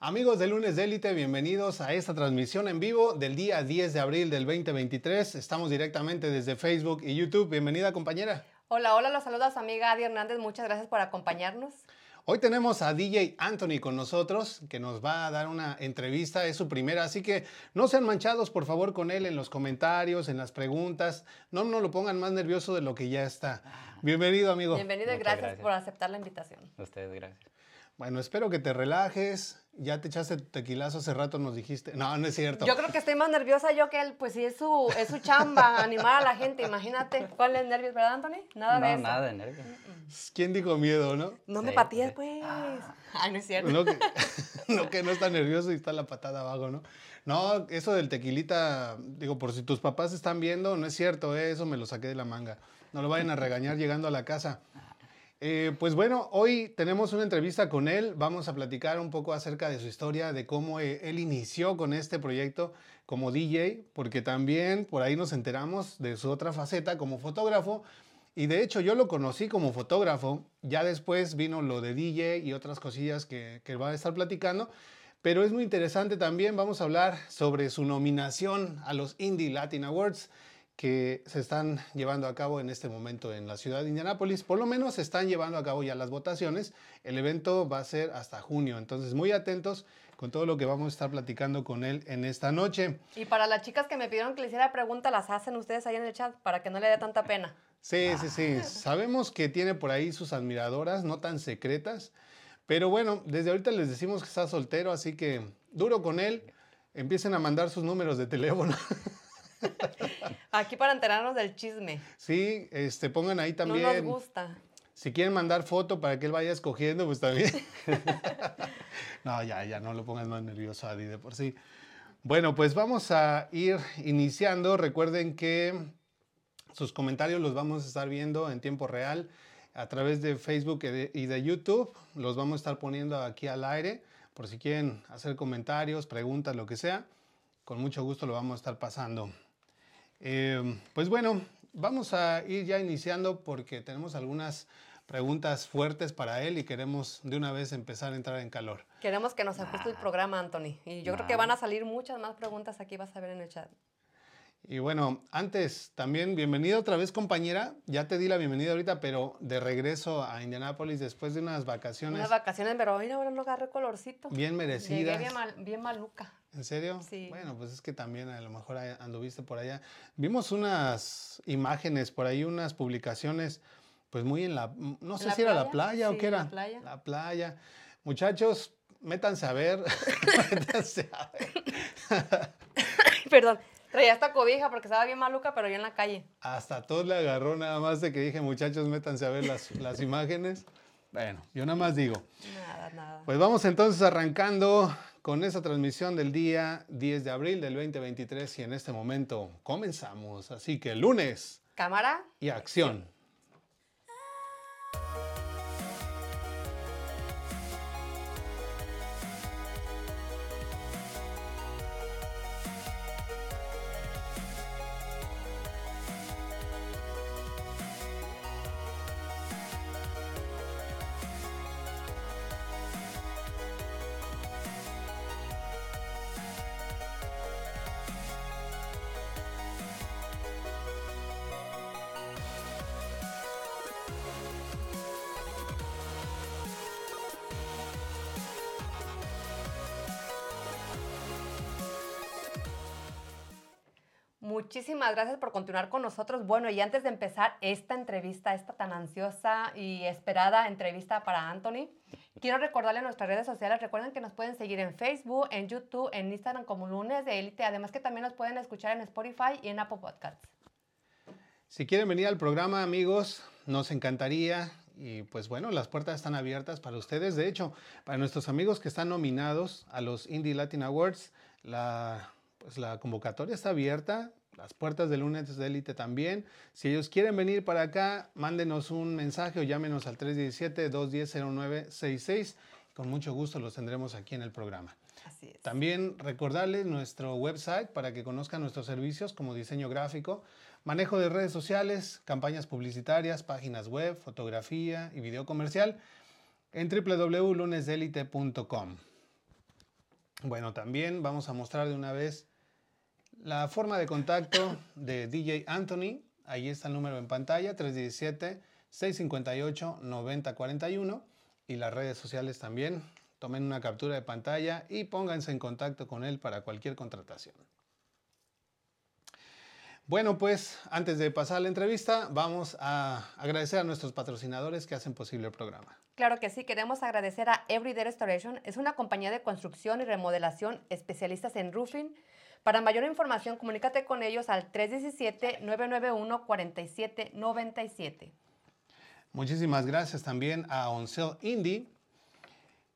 Amigos de Lunes de Élite, bienvenidos a esta transmisión en vivo del día 10 de abril del 2023. Estamos directamente desde Facebook y YouTube. Bienvenida, compañera. Hola, hola, los saluda su amiga Adi Hernández. Muchas gracias por acompañarnos. Hoy tenemos a DJ Anthony con nosotros, que nos va a dar una entrevista, es su primera, así que no sean manchados por favor con él en los comentarios, en las preguntas, no nos lo pongan más nervioso de lo que ya está. Bienvenido amigo. Bienvenido y gracias, gracias. por aceptar la invitación. A ustedes, gracias. Bueno, espero que te relajes, ya te echaste tu tequilazo hace rato, nos dijiste, no, no es cierto. Yo creo que estoy más nerviosa yo que él, pues sí, es su, es su chamba, animar a la gente, imagínate. ¿Cuál es nervios, verdad, Anthony? Nada de no, eso. nada de nervios. ¿Quién dijo miedo, no? No me Sí, patees, sí. pues. Ay, no es cierto. No que, no que no está nervioso y está la patada abajo, ¿no? No, eso del tequilita, digo, por si tus papás están viendo, no es cierto, ¿eh? eso me lo saqué de la manga. No lo vayan a regañar llegando a la casa. Eh, pues bueno, hoy tenemos una entrevista con él. Vamos a platicar un poco acerca de su historia, de cómo eh, él inició con este proyecto como DJ, porque también por ahí nos enteramos de su otra faceta como fotógrafo. Y de hecho yo lo conocí como fotógrafo, ya después vino lo de DJ y otras cosillas que, que va a estar platicando, pero es muy interesante también, vamos a hablar sobre su nominación a los Indie Latin Awards que se están llevando a cabo en este momento en la ciudad de Indianápolis. Por lo menos se están llevando a cabo ya las votaciones. El evento va a ser hasta junio, entonces muy atentos con todo lo que vamos a estar platicando con él en esta noche. Y para las chicas que me pidieron que le hiciera preguntas, las hacen ustedes ahí en el chat para que no le dé tanta pena. Sí, sí, sí. Sabemos que tiene por ahí sus admiradoras, no tan secretas. Pero bueno, desde ahorita les decimos que está soltero, así que duro con él. Empiecen a mandar sus números de teléfono. Aquí para enterarnos del chisme. Sí, este, pongan ahí No también. nos gusta. Si quieren mandar foto para que él vaya escogiendo, pues también. no, ya, ya, no lo pongas más nervioso, Adi, de por sí. Bueno, pues vamos a ir iniciando. Recuerden que sus comentarios los vamos a estar viendo en tiempo real a través de Facebook y de YouTube. Los vamos a estar poniendo aquí al aire por si quieren hacer comentarios, preguntas, lo que sea. Con mucho gusto lo vamos a estar pasando. Eh, pues bueno, vamos a ir ya iniciando porque tenemos algunas preguntas fuertes para él y queremos de una vez empezar a entrar en calor. Queremos que nos ajuste el programa, Anthony. Y yo creo que van a salir muchas más preguntas aquí, vas a ver en el chat. Y bueno, antes también, bienvenida otra vez compañera. Ya te di la bienvenida ahorita, pero de regreso a Indianápolis después de unas vacaciones Unas vacaciones, pero mira, ahora no agarré colorcito. bien Llegué merecidas. bien, mal- bien maluca. ¿En serio? Sí. Bueno, pues es que también a lo mejor anduviste por allá. Vimos unas imágenes por ahí, unas publicaciones, pues muy en la, no sé la si era la playa? playa o qué la era. playa. La playa. Muchachos, métanse a ver. métanse a ver. Perdón, traía esta cobija porque estaba bien maluca, pero yo en la calle. Hasta todo le agarró nada más de que dije, muchachos, métanse a ver las, las imágenes. Bueno, yo nada más digo. Nada, nada. Pues vamos entonces arrancando con esa transmisión del día 10 de abril del 2023 y en este momento comenzamos. Así que lunes Cámara, y acción. Muchísimas gracias por continuar con nosotros. Bueno, y antes de empezar esta entrevista, esta tan ansiosa y esperada entrevista para Anthony, quiero recordarle nuestras redes sociales. Recuerden que nos pueden seguir en Facebook, en YouTube, en Instagram como Lunes de Élite. Además que también nos pueden escuchar en Spotify y en Apple Podcasts. Si quieren venir al programa, amigos, nos encantaría. Y pues bueno, las puertas están abiertas para ustedes. De hecho, para nuestros amigos que están nominados a los Indie Latin Awards, la, pues la convocatoria está abierta. Las puertas de lunes de élite también. Si ellos quieren venir para acá, mándenos un mensaje o llámenos al 317-210-0966. Con mucho gusto los tendremos aquí en el programa. Así es. También recordarles nuestro website para que conozcan nuestros servicios como diseño gráfico, manejo de redes sociales, campañas publicitarias, páginas web, fotografía y video comercial en www.lunesdelite.com. Bueno, también vamos a mostrar de una vez la forma de contacto de DJ Anthony. Ahí está el número en pantalla, 317-658-9041. Y las redes sociales también. Tomen una captura de pantalla y pónganse en contacto con él para cualquier contratación. Bueno, pues antes de pasar a la entrevista, vamos a agradecer a nuestros patrocinadores que hacen posible el programa. Claro que sí, queremos agradecer a Everyday Restoration. Es una compañía de construcción y remodelación especialistas en roofing. Para mayor información, comunícate con ellos al 317-991-4797. Muchísimas gracias también a Oncel Indie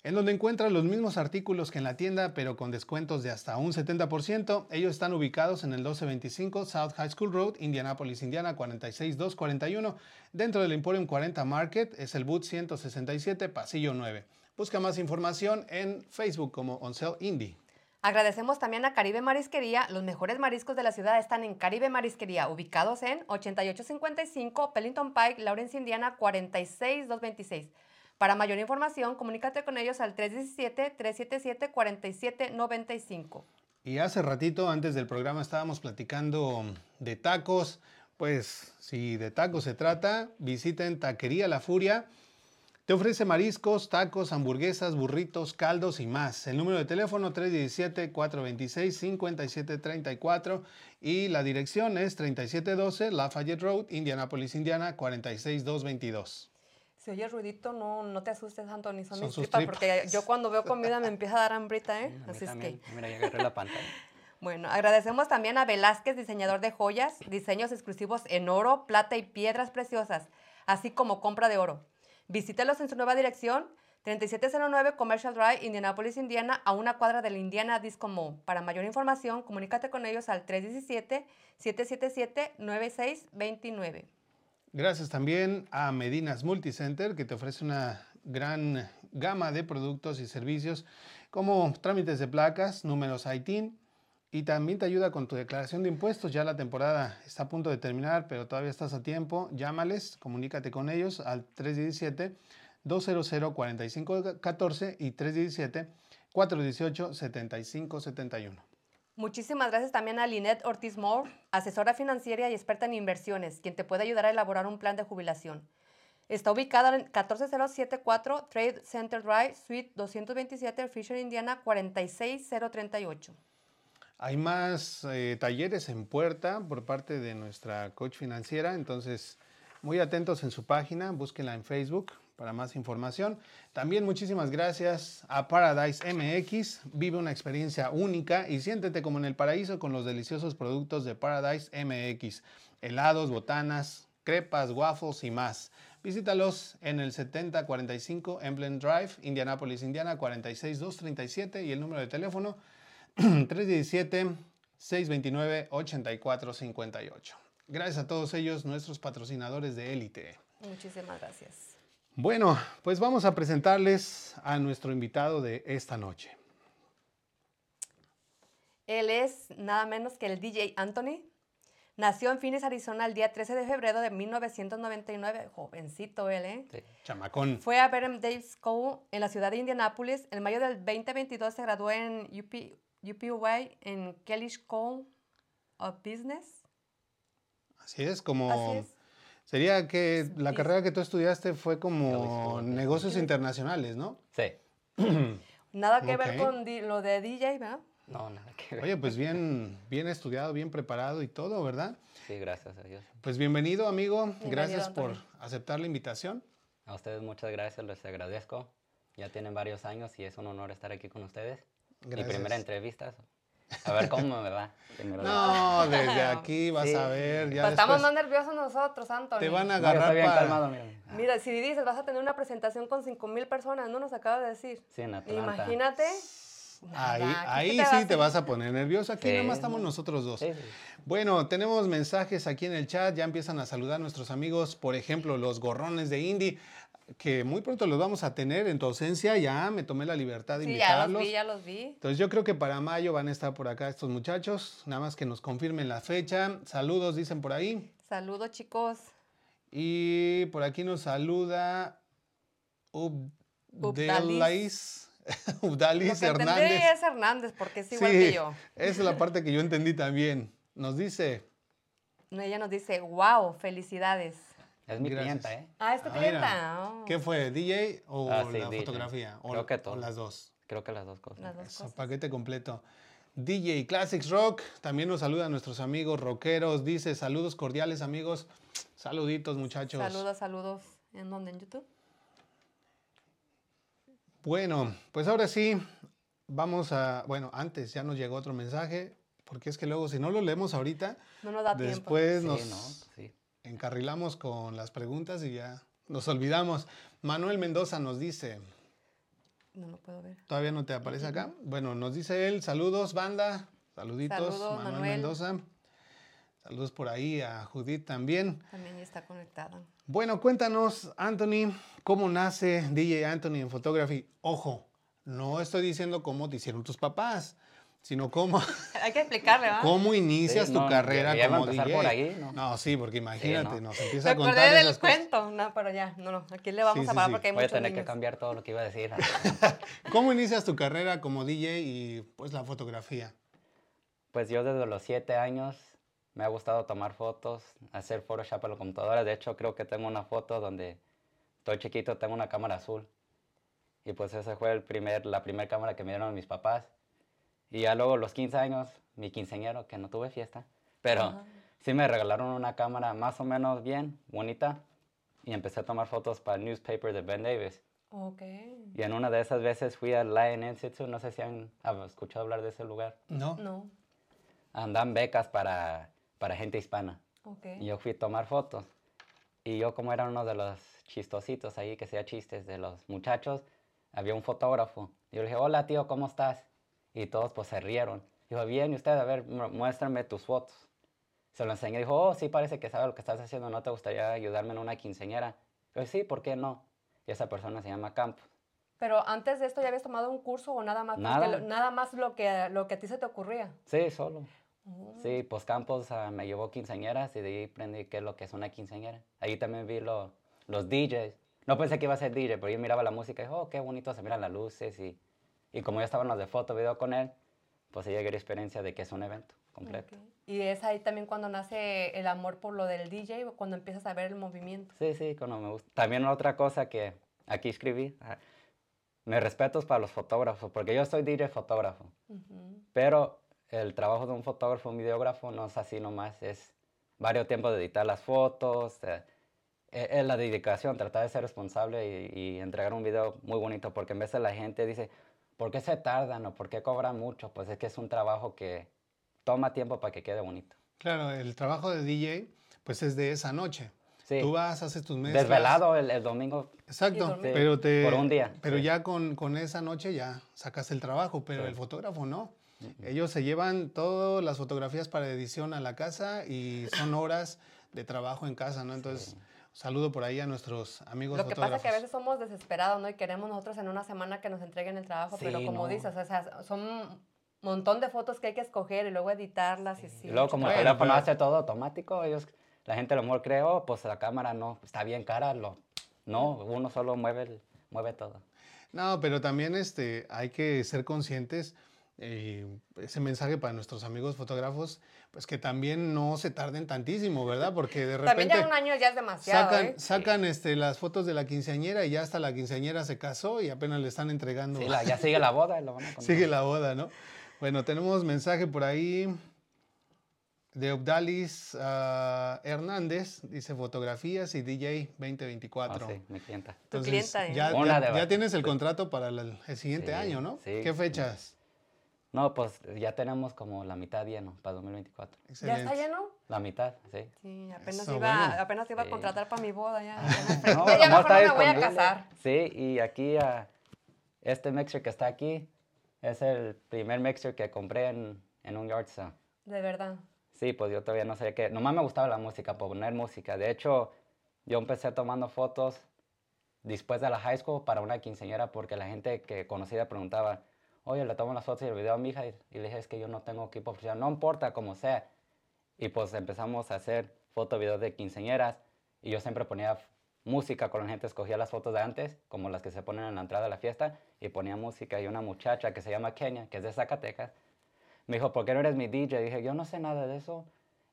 en donde encuentran los mismos artículos que en la tienda, pero con descuentos de hasta un 70%. Ellos están ubicados en el 1225 South High School Road, Indianapolis, Indiana 46241. Dentro del Emporium 40 Market es el boot 167, pasillo 9. Busca más información en Facebook como Oncel Indie. Agradecemos también a Caribe Marisquería. Los mejores mariscos de la ciudad están en Caribe Marisquería, ubicados en 8855 Pellington Pike, Lawrence, Indiana 46226. Para mayor información, comunícate con ellos al 317-377-4795. Y hace ratito, antes del programa, estábamos platicando de tacos. Pues si de tacos se trata, visiten Taquería La Furia. Te ofrece mariscos, tacos, hamburguesas, burritos, caldos y más. El número de teléfono 317-426-5734 y la dirección es 3712 Lafayette Road, Indianapolis, Indiana 46222. Si oye ruidito, no, no te asustes, Anthony, son, mis tripas, porque yo cuando veo comida me empieza a dar hambrita, ¿eh? Así es que... Mira, ya agarré la pantalla. Bueno, agradecemos también a Velázquez, diseñador de joyas, diseños exclusivos en oro, plata y piedras preciosas, así como compra de oro. Visítelos en su nueva dirección, 3709 Commercial Drive, Indianapolis, Indiana, a una cuadra del Indiana Disco Mall. Para mayor información, comunícate con ellos al 317-777-9629. Gracias también a Medinas Multicenter, que te ofrece una gran gama de productos y servicios como trámites de placas, números ITIN y también te ayuda con tu declaración de impuestos. Ya la temporada está a punto de terminar, pero todavía estás a tiempo. Llámales, comunícate con ellos al 317 200 4514 y 317 418 7571. Muchísimas gracias también a Lynette Ortiz Moore, asesora financiera y experta en inversiones, quien te puede ayudar a elaborar un plan de jubilación. Está ubicada en 14074 Trade Center Drive, Suite 227, Fisher, Indiana 46038. Hay más eh, talleres en puerta por parte de nuestra coach financiera, entonces muy atentos en su página, búsquenla en Facebook para más información. También muchísimas gracias a Paradise MX. Vive una experiencia única y siéntete como en el paraíso con los deliciosos productos de Paradise MX. Helados, botanas, crepas, waffles y más. Visítalos en el 7045 Emblem Drive, Indianapolis, Indiana 46237 y el número de teléfono 317 629 8458. Gracias a todos ellos, nuestros patrocinadores de élite. Muchísimas gracias. Bueno, pues vamos a presentarles a nuestro invitado de esta noche. Él es nada menos que el DJ Anthony. Nació en Phoenix, Arizona, el día 13 de febrero de 1999. Jovencito él, ¿eh? Sí, chamacón. Fue a Bethlehem Dave School en la ciudad de Indianapolis. En mayo del 2022 se graduó en UP, UPUI en Kelly School of Business. Así es, como... Así es Sería que la carrera que tú estudiaste fue como negocios internacionales, ¿no? Sí. nada que ver con lo de DJ, ¿verdad? No, nada que ver. Oye, pues bien, bien estudiado, bien preparado y todo, ¿verdad? Sí, gracias a Dios. Pues bienvenido, amigo. gracias por aceptar la invitación. A ustedes muchas gracias, les agradezco. Ya tienen varios años y es un honor estar aquí con ustedes. Gracias. Mi primera entrevista, a ver cómo me va. No, desde aquí vas a ver. Ya pues estamos más nerviosos nosotros, Antonio. Te van a agarrar bien calmado, mira. mira. si dices, vas a tener una presentación con 5 mil personas, ¿no? Nos acaba de decir. Sí, en Atlanta. Imagínate. Ahí, ahí sí te vas a poner nervioso. Aquí nada más estamos nosotros dos. Bueno, tenemos mensajes aquí en el chat. Ya empiezan a saludar nuestros amigos. Por ejemplo, los gorrones de Indy que muy pronto los vamos a tener en tu ausencia. Ya me tomé la libertad de invitarlos. Ya los vi, ya los vi. Entonces yo creo que para mayo van a estar por acá estos muchachos. Nada más que nos confirmen la fecha. Saludos, dicen por ahí. Saludos, chicos. Y por aquí nos saluda Ubdelais. Ubdalis Lo que entendí Hernández. es Hernández, porque es igual Sí, que yo. esa es la parte que yo entendí también. Nos dice, Ella nos dice, wow, felicidades. Es mi Gracias. clienta, ¿eh? Ah, esta Ah, clienta. oh, ¿qué fue? ¿DJ o Ah, sí, la DJ. fotografía? O, Creo que o todo. las dos. Creo que las dos cosas. Las dos Eso, cosas. paquete completo. DJ Classics Rock, también nos saluda a nuestros amigos rockeros. Dice, saludos cordiales amigos. Saluditos muchachos. Saludos, saludos. ¿En dónde? ¿En YouTube? Bueno, pues ahora sí, vamos a, bueno, antes ya nos llegó otro mensaje, porque es que luego si no lo leemos ahorita, No nos da tiempo. después Sí, nos ¿no? Sí. Encarrilamos con las preguntas y ya nos olvidamos. Manuel Mendoza nos dice, No lo puedo ver. ¿todavía no te aparece acá? Bueno, nos dice él, saludos banda, saluditos, Saludos, Manuel, Manuel. Mendoza. Saludos por ahí a Judith también. También está conectada. Bueno, cuéntanos, Anthony, cómo nace DJ Anthony en Photography. Ojo, no estoy diciendo cómo te hicieron tus papás, sino cómo, Hay que explicarle, ¿verdad? cómo inicias Sí, tu no, carrera ya iba a como empezar DJ. por ahí, ¿no? sí, porque imagínate, ¿no? nos Me empieza a acordé contar del esas cosas. cuento. No, pero ya, no, no. Aquí le vamos Sí, a sí, parar sí. porque hay Voy a muchos tener que niños. cambiar todo lo que iba a decir. ¿Cómo inicias tu carrera como DJ y pues la fotografía? Pues yo desde los siete años me ha gustado tomar fotos, hacer Photoshop en la computadora. De hecho, creo que tengo una foto donde estoy chiquito, tengo una cámara azul. Y pues esa fue el primer, la primera cámara que me dieron mis papás. Y ya luego los 15 años, mi quinceañero, que no tuve fiesta, pero Ajá. sí me regalaron una cámara más o menos bien, bonita. Y empecé a tomar fotos para el newspaper de Ben Davis. Ok. Y en una de esas veces fui al Lion Institute, no sé si han escuchado hablar de ese lugar. ¿No? No. Andan becas para, para gente hispana. Ok. Y yo fui a tomar fotos. Y yo como era uno de los chistositos ahí, que hacía chistes de los muchachos, había un fotógrafo. Y yo le dije, hola tío, ¿cómo estás? Y todos pues se rieron. Dijo, bien, ¿y usted? A ver, mu- muéstrame tus fotos. Se lo enseñé. Dijo, oh, sí, parece que sabe lo que estás haciendo. ¿No te gustaría ayudarme en una quinceañera? Yo, sí, ¿por qué no? Y esa persona se llama Campos. Pero antes de esto ya habías tomado un curso o nada más. Nada. lo- nada más lo que, lo que a ti se te ocurría. Sí, solo. Oh. Sí, pues Campos ah, me llevó quinceañeras y de ahí aprendí qué es lo que es una quinceañera. Ahí también vi lo- los DJs. No pensé que iba a ser DJ, pero yo miraba la música y dije, oh, qué bonito se miran las luces. Y, y como ya estaban los de foto, video con él, pues ahí llegué a la experiencia de que es un evento completo. Ok. Y es ahí también cuando nace el amor por lo del DJ, cuando empiezas a ver el movimiento. Sí, sí, cuando me gusta. También otra cosa que aquí escribí, ah, me respetos para los fotógrafos, porque yo soy DJ fotógrafo. Ujú. Pero el trabajo de un fotógrafo, un videógrafo, no es así nomás, es varios tiempos de editar las fotos, eh, eh, es la dedicación, tratar de ser responsable y, y entregar un video muy bonito, porque en vez de la gente dice, ¿por qué se tardan o por qué cobran mucho? Pues es que es un trabajo que toma tiempo para que quede bonito. Claro, el trabajo de DJ pues es de esa noche. Sí, Tú vas, haces tus mezclas. desvelado el, el domingo, Exacto, dormir. pero te Por un día, pero sí. ya con, con esa noche ya sacas el trabajo, pero Sí. el fotógrafo no. Ellos se llevan todas las fotografías para edición a la casa y son horas de trabajo en casa, ¿no? Entonces, saludo por ahí a nuestros amigos Lo que pasa es que a veces somos desesperados, ¿no? Y queremos nosotros en una semana que nos entreguen el trabajo, pero como no. dices, o sea, son un montón de fotos que hay que escoger y luego editarlas y sí. Y luego como el Bueno, teléfono pero- hace todo automático, ellos, la gente lo mejor cree, oh, pues la cámara no, está bien cara, lo, no, uno solo mueve, el- mueve todo. No, pero también este, hay que ser conscientes, eh, ese mensaje para nuestros amigos fotógrafos, pues que también no se tarden tantísimo, ¿verdad? Porque de También repente ya un año ya es demasiado, sacan, ¿eh? sacan este, las fotos de la quinceañera y ya hasta la quinceañera se casó y apenas le están entregando. Sí, la- ya sigue la boda y lo van a contar. Sigue la boda, ¿no? Bueno, tenemos mensaje por ahí de Obdalis ah, Hernández, dice fotografías y DJ Ah, 2024. sí, mi clienta. Tu clienta, ¿eh? ya, ya- ya tienes el contrato para el, el siguiente Sí, año, ¿no? sí. ¿Qué fechas? No, pues ya tenemos como la mitad lleno para 2024. ¿Ya Excelente. está lleno? La mitad, sí. Sí, apenas Eso, iba, bueno. apenas iba a Sí. contratar para mi boda ya. No, ya a lo mejor no me voy a casar. Sí, y aquí este mixer que está aquí es el primer mixer que compré en, en un yard sale. De verdad. Sí, pues yo todavía no sabía qué. Nomás me gustaba la música, poner música. De hecho, yo empecé tomando fotos después de la high school para una quinceañera porque la gente que conocida preguntaba, oye, le tomo las fotos y el video a mi hija. Y, y le dije, es que yo no tengo equipo profesional. No importa, como sea. Y pues empezamos a hacer foto, videos de quinceañeras. Y yo siempre ponía música con la gente, escogía las fotos de antes, como las que se ponen en la entrada de la fiesta, y ponía música. Y una muchacha que se llama Kenia, que es de Zacatecas, me dijo, ¿por qué no eres mi DJ? dije, yo no sé nada de eso.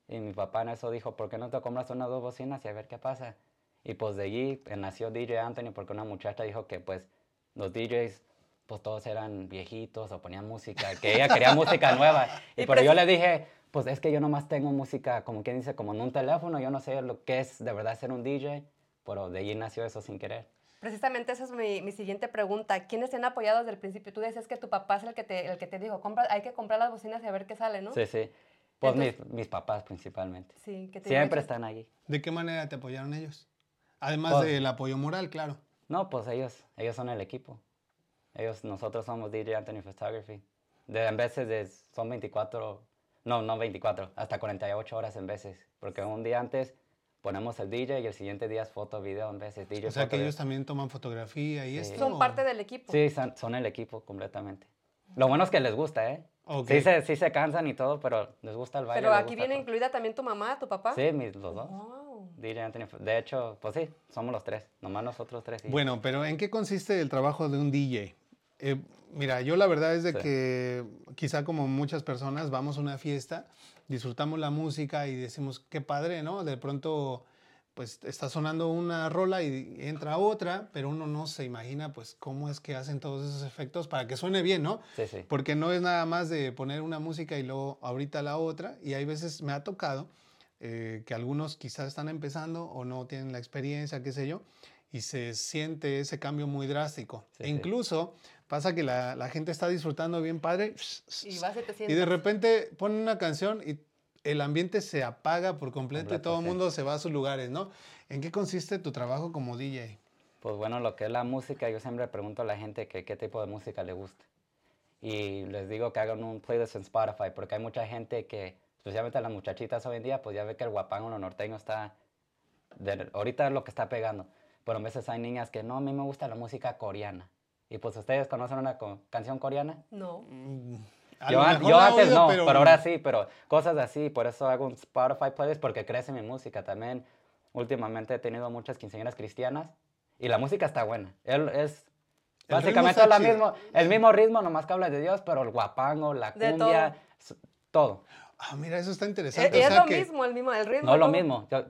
Y mi papá en eso dijo, ¿por qué no te compras unas dos bocinas y a ver qué pasa? Y pues de allí eh, nació DJ Anthony porque una muchacha dijo que pues los DJs pues todos eran viejitos o ponían música, que ella quería música nueva. Y, Y pero yo le dije, pues es que yo nomás tengo música, como quien dice, como en un teléfono, yo no sé lo que es de verdad ser un DJ, pero de allí nació eso sin querer. Precisamente esa es mi, mi siguiente pregunta. ¿Quiénes te han apoyado desde el principio? Tú decías que tu papá es el que te, el que te dijo, Compra, hay que comprar las bocinas y a ver qué sale, ¿no? Sí, sí. Pues Entonces- mis, mis papás principalmente. Sí, que te Siempre están allí. ¿De qué manera te apoyaron ellos? Además Pues- del apoyo moral, claro. No, pues ellos, ellos son el equipo. Ellos, nosotros somos DJ Anthony Photography. De, en veces de- son 24, no, no 24, hasta 48 horas en veces. Porque un día antes ponemos el DJ y el siguiente día es foto, video en veces. DJ, O sea foto, que video. ellos también toman fotografía y Sí. esto. Son parte del equipo. Sí, son, son el equipo completamente. Lo bueno es que les gusta, ¿eh? Ok. Sí, se, sí se cansan y todo, pero les gusta el baile. Pero aquí viene todo. incluida también tu mamá, tu papá. Sí, mis, los dos. Wow. DJ Anthony. De hecho, pues sí, somos los tres. Nomás nosotros tres. y- Bueno, pero ¿en qué consiste el trabajo de un DJ? Eh, mira, yo la verdad es de Sí. que quizá como muchas personas vamos a una fiesta, disfrutamos la música y decimos, qué padre, ¿no? De pronto, pues está sonando una rola y entra otra, pero uno no se imagina, pues, cómo es que hacen todos esos efectos para que suene bien, ¿no? Sí, sí. Porque no es nada más de poner una música y luego ahorita la otra. Y hay veces me ha tocado eh, que algunos quizás están empezando o no tienen la experiencia, qué sé yo, y se siente ese cambio muy drástico. Sí, E sí. Pasa que la, la gente está disfrutando bien padre Y de repente ponen una canción y el ambiente se apaga por completo y todo el sí. mundo se va a sus lugares, ¿no? ¿En qué consiste tu trabajo como DJ? Pues bueno, lo que es la música, yo siempre pregunto a la gente que qué tipo de música le gusta. Y les digo que hagan un playlist en Spotify, porque hay mucha gente que, especialmente las muchachitas hoy en día, pues ya ve que el guapango, lo norteño está, de- ahorita es lo que está pegando. Pero a veces hay niñas que no, a mí me gusta la música coreana. Y pues ustedes conocen una co- canción coreana. No. Mm, a Yo, lo an- yo antes oído, no, pero... ahora sí, pero cosas así, por eso hago un Spotify playlist porque crece mi música también. Últimamente he tenido muchas quinceañeras cristianas y la música está buena. Él es El básicamente la chido. mismo, el mismo ritmo, nomás que habla de Dios, pero el guapango, la De cumbia, s- todo. Ah, mira, eso está Es, interesante. o es sea lo que- mismo, el mismo, el ritmo. No lo todo. mismo. Yo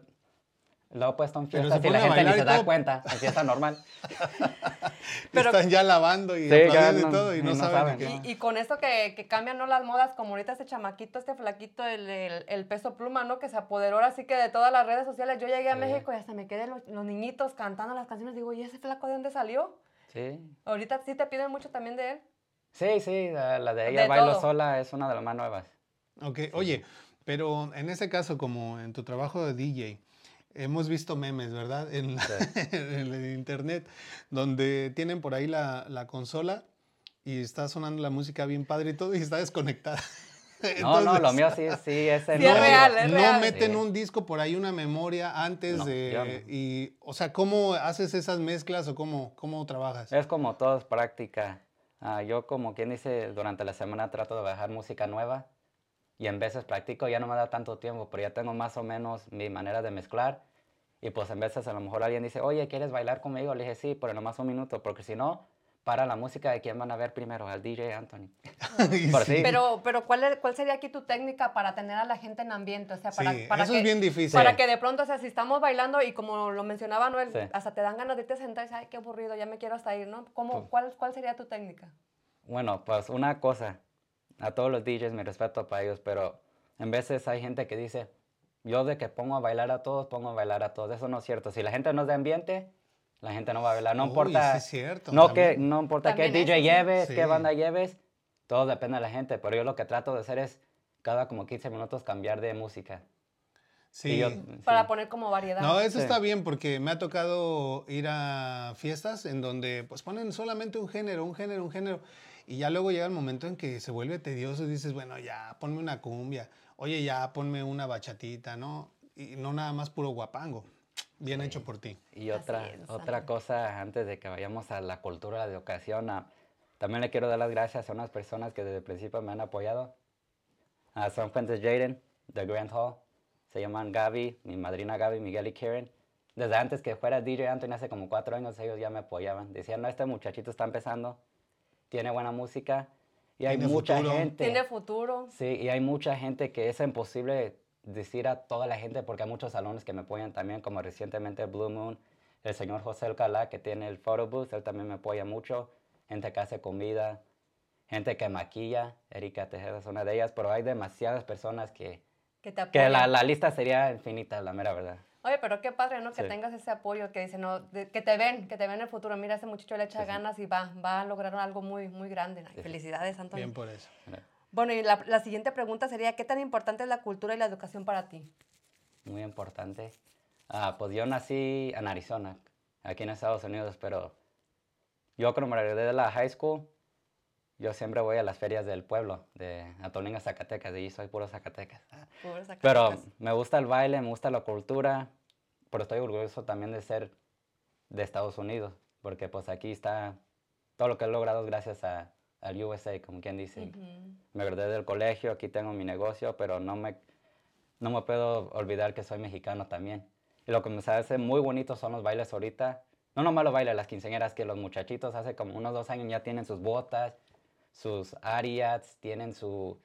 lo he puesto en fiestas y la gente ni se da cuenta, en fiesta normal. Pero- están ya lavando y Sí, ya aplaudiendo y no- todo y y no, no saben, saben. Y, y con esto que, que cambian ¿no? las modas, como ahorita este chamaquito, este flaquito, el, el, el peso pluma, ¿no? Que se apoderó ahora sí que de todas las redes sociales. Yo llegué a Sí. México y hasta me quedé los, los niñitos cantando las canciones. Digo, ¿y ese flaco de dónde salió? Sí. Ahorita sí te piden mucho también de él. Sí, sí, la, la de ella De bailo todo. sola es una de las más nuevas. Ok, oye, pero en ese caso, como en tu trabajo de DJ, hemos visto memes, ¿verdad? En, la- Sí. en el internet, donde tienen por ahí la, la consola y está sonando la música bien padre y todo y está desconectada. No, no, lo Entonces, mío sí, sí es Sí, es vivo. real, es no real. meten Sí. un disco por ahí, una memoria antes No, de... no. y, o sea, ¿cómo haces esas mezclas o cómo, cómo trabajas? Es como todo, es práctica. Ah, yo, como quien dice, durante la semana trato de bajar música nueva y en veces practico, ya no me da tanto tiempo, pero ya tengo más o menos mi manera de mezclar. Y pues en veces a lo mejor alguien dice, oye, ¿quieres bailar conmigo? Le dije, sí, pero nomás un minuto, porque si no, para la música de quién van a ver primero, al DJ Anthony. Por sí. sí. Pero, pero ¿cuál, es- ¿cuál sería aquí tu técnica para tener a la gente en ambiente? O sea, para, Sí, para eso que, es bien difícil. Para que de pronto, o sea, si estamos bailando y como lo mencionaba Noel, Sí. hasta te dan ganas de irte a sentar y dices, ay, qué aburrido, ya me quiero hasta ir, ¿no? ¿Cómo, Pues- cuál, ¿Cuál sería tu técnica? Bueno, pues una cosa, a todos los DJs mi respeto para ellos, pero en veces hay gente que dice, yo de que pongo a bailar a todos, pongo a bailar a todos. Eso no es cierto. Si la gente no es de ambiente, la gente no va a bailar. No Uy, importa, sí es cierto, no, que, no importa qué DJ eso, lleves, Sí. qué banda lleves, todo depende de la gente. Pero yo lo que trato de hacer es cada como 15 minutos cambiar de música. Sí. Yo- Para sí. poner como variedad. No, eso Sí. está bien porque me ha tocado ir a fiestas en donde pues ponen solamente un género, un género, un género. Y ya luego llega el momento en que se vuelve tedioso y dices, bueno, ya ponme una cumbia. Oye, ya ponme una bachatita, ¿no? Y no nada más puro guapango. Bien hecho por ti. Y otra, otra cosa, antes de que vayamos a la cultura de ocasión, a- también le quiero dar las gracias a unas personas que desde el principio me han apoyado. A San Fuentes Jaden, de Grand Hall. Se llaman Gaby, mi madrina Gaby, Miguel y Karen. desde antes que fuera DJ Anthony, hace como cuatro años, ellos ya me apoyaban. Decían, no, este muchachito está empezando, tiene buena música. Y hay mucha futuro. gente. Tiene futuro. Sí, y hay mucha gente que es imposible decir a toda la gente porque hay muchos salones que me apoyan también, como recientemente Blue Moon, el señor José Alcalá que tiene el photo booth, él también me apoya mucho, gente que hace comida, gente que maquilla, Erika Tejeda es una de ellas, pero hay demasiadas personas que, Que te que apoyan. la, la lista sería infinita, la mera verdad. Oye, pero qué padre, ¿no? Que Sí. tengas ese apoyo, que dicen, no, de- que te ven, que te ven en el futuro. Mira, ese muchacho le echa Sí, sí. ganas y va, va a lograr algo muy, muy grande. Ay. Felicidades, Antonio. Bien por eso. Bueno, y la, la siguiente pregunta sería, ¿qué tan importante es la cultura y la educación para ti? Muy importante. Ah, pues yo nací en Arizona, aquí en Estados Unidos, pero yo cuando me gradué de la high school, yo siempre voy a las ferias del pueblo, de Atolinga, Zacatecas, y soy puro Zacatecas. Pobres Pero Zacatecas. me gusta el baile, me gusta la cultura, pero estoy orgulloso también de ser de Estados Unidos, porque pues aquí está, todo lo que he logrado gracias a, al USA, como quien dice. Ujú. Me gradué del colegio, aquí tengo mi negocio, pero no me, no me puedo olvidar que soy mexicano también. Y lo que me hace muy bonito son los bailes ahorita. No nomás los bailes, las quinceañeras, que los muchachitos hace como unos dos años ya tienen sus botas, sus ariats, tienen su...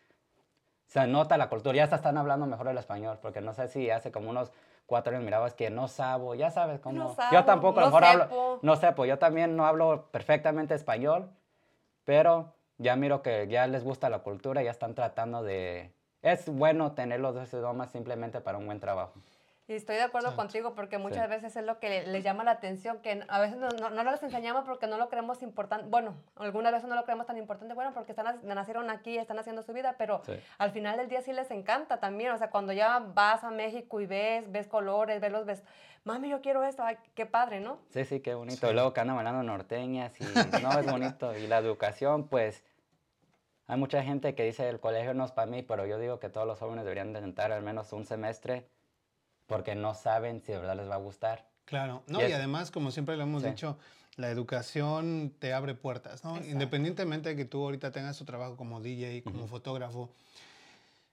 Se nota la cultura, ya hasta están hablando mejor el español, porque no sé si hace como unos cuatro años mirabas que no sabo, ya sabes cómo... No yo tampoco, a lo no mejor hablo... No sé, pues yo también no hablo perfectamente español, pero ya miro que ya les gusta la cultura, ya están tratando de... Es bueno tener los dos idiomas simplemente para un buen trabajo. Y estoy de acuerdo Exacto. contigo porque muchas Sí. veces es lo que le- les llama la atención, que a veces no, no, no les enseñamos porque no lo creemos importante. Bueno, algunas veces no lo creemos tan importante, bueno, porque están, nacieron aquí, están haciendo su vida, pero Sí. al final del día sí les encanta también. O sea, cuando ya vas a México y ves, ves colores, ves los ves, mami, yo quiero esto, ay, qué padre, ¿no? Sí, sí, qué bonito. Sí. Y luego que andan bailando norteñas y no, es bonito. Y la educación, pues, hay mucha gente que dice el colegio no es para mí, pero yo digo que todos los jóvenes deberían de intentar al menos un semestre porque no saben si de verdad les va a gustar. Claro, no, Y además, como siempre lo hemos Sí. dicho, la educación te abre puertas, ¿no? Exacto. Independientemente de que tú ahorita tengas tu trabajo como DJ, como fotógrafo,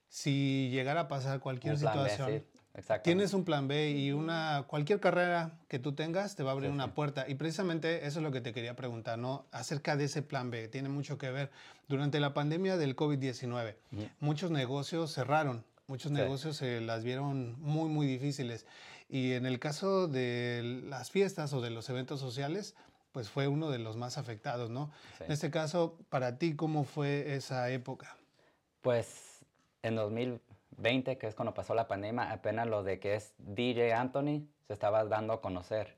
si llegara a pasar cualquier Un plan B, situación, sí, tienes un plan B y una cualquier carrera que tú tengas te va a abrir Sí, una sí. puerta. Y precisamente eso es lo que te quería preguntar, ¿no? Acerca de ese plan B, tiene mucho que ver. Durante la pandemia del COVID-19, Ujú. muchos negocios cerraron, muchos Sí. negocios se las vieron muy, muy difíciles. Y en el caso de las fiestas o de los eventos sociales, pues fue uno de los más afectados, ¿no? Sí. En este caso, para ti, ¿cómo fue esa época? Pues en 2020, que es cuando pasó la pandemia, apenas lo de que es DJ Anthony se estaba dando a conocer.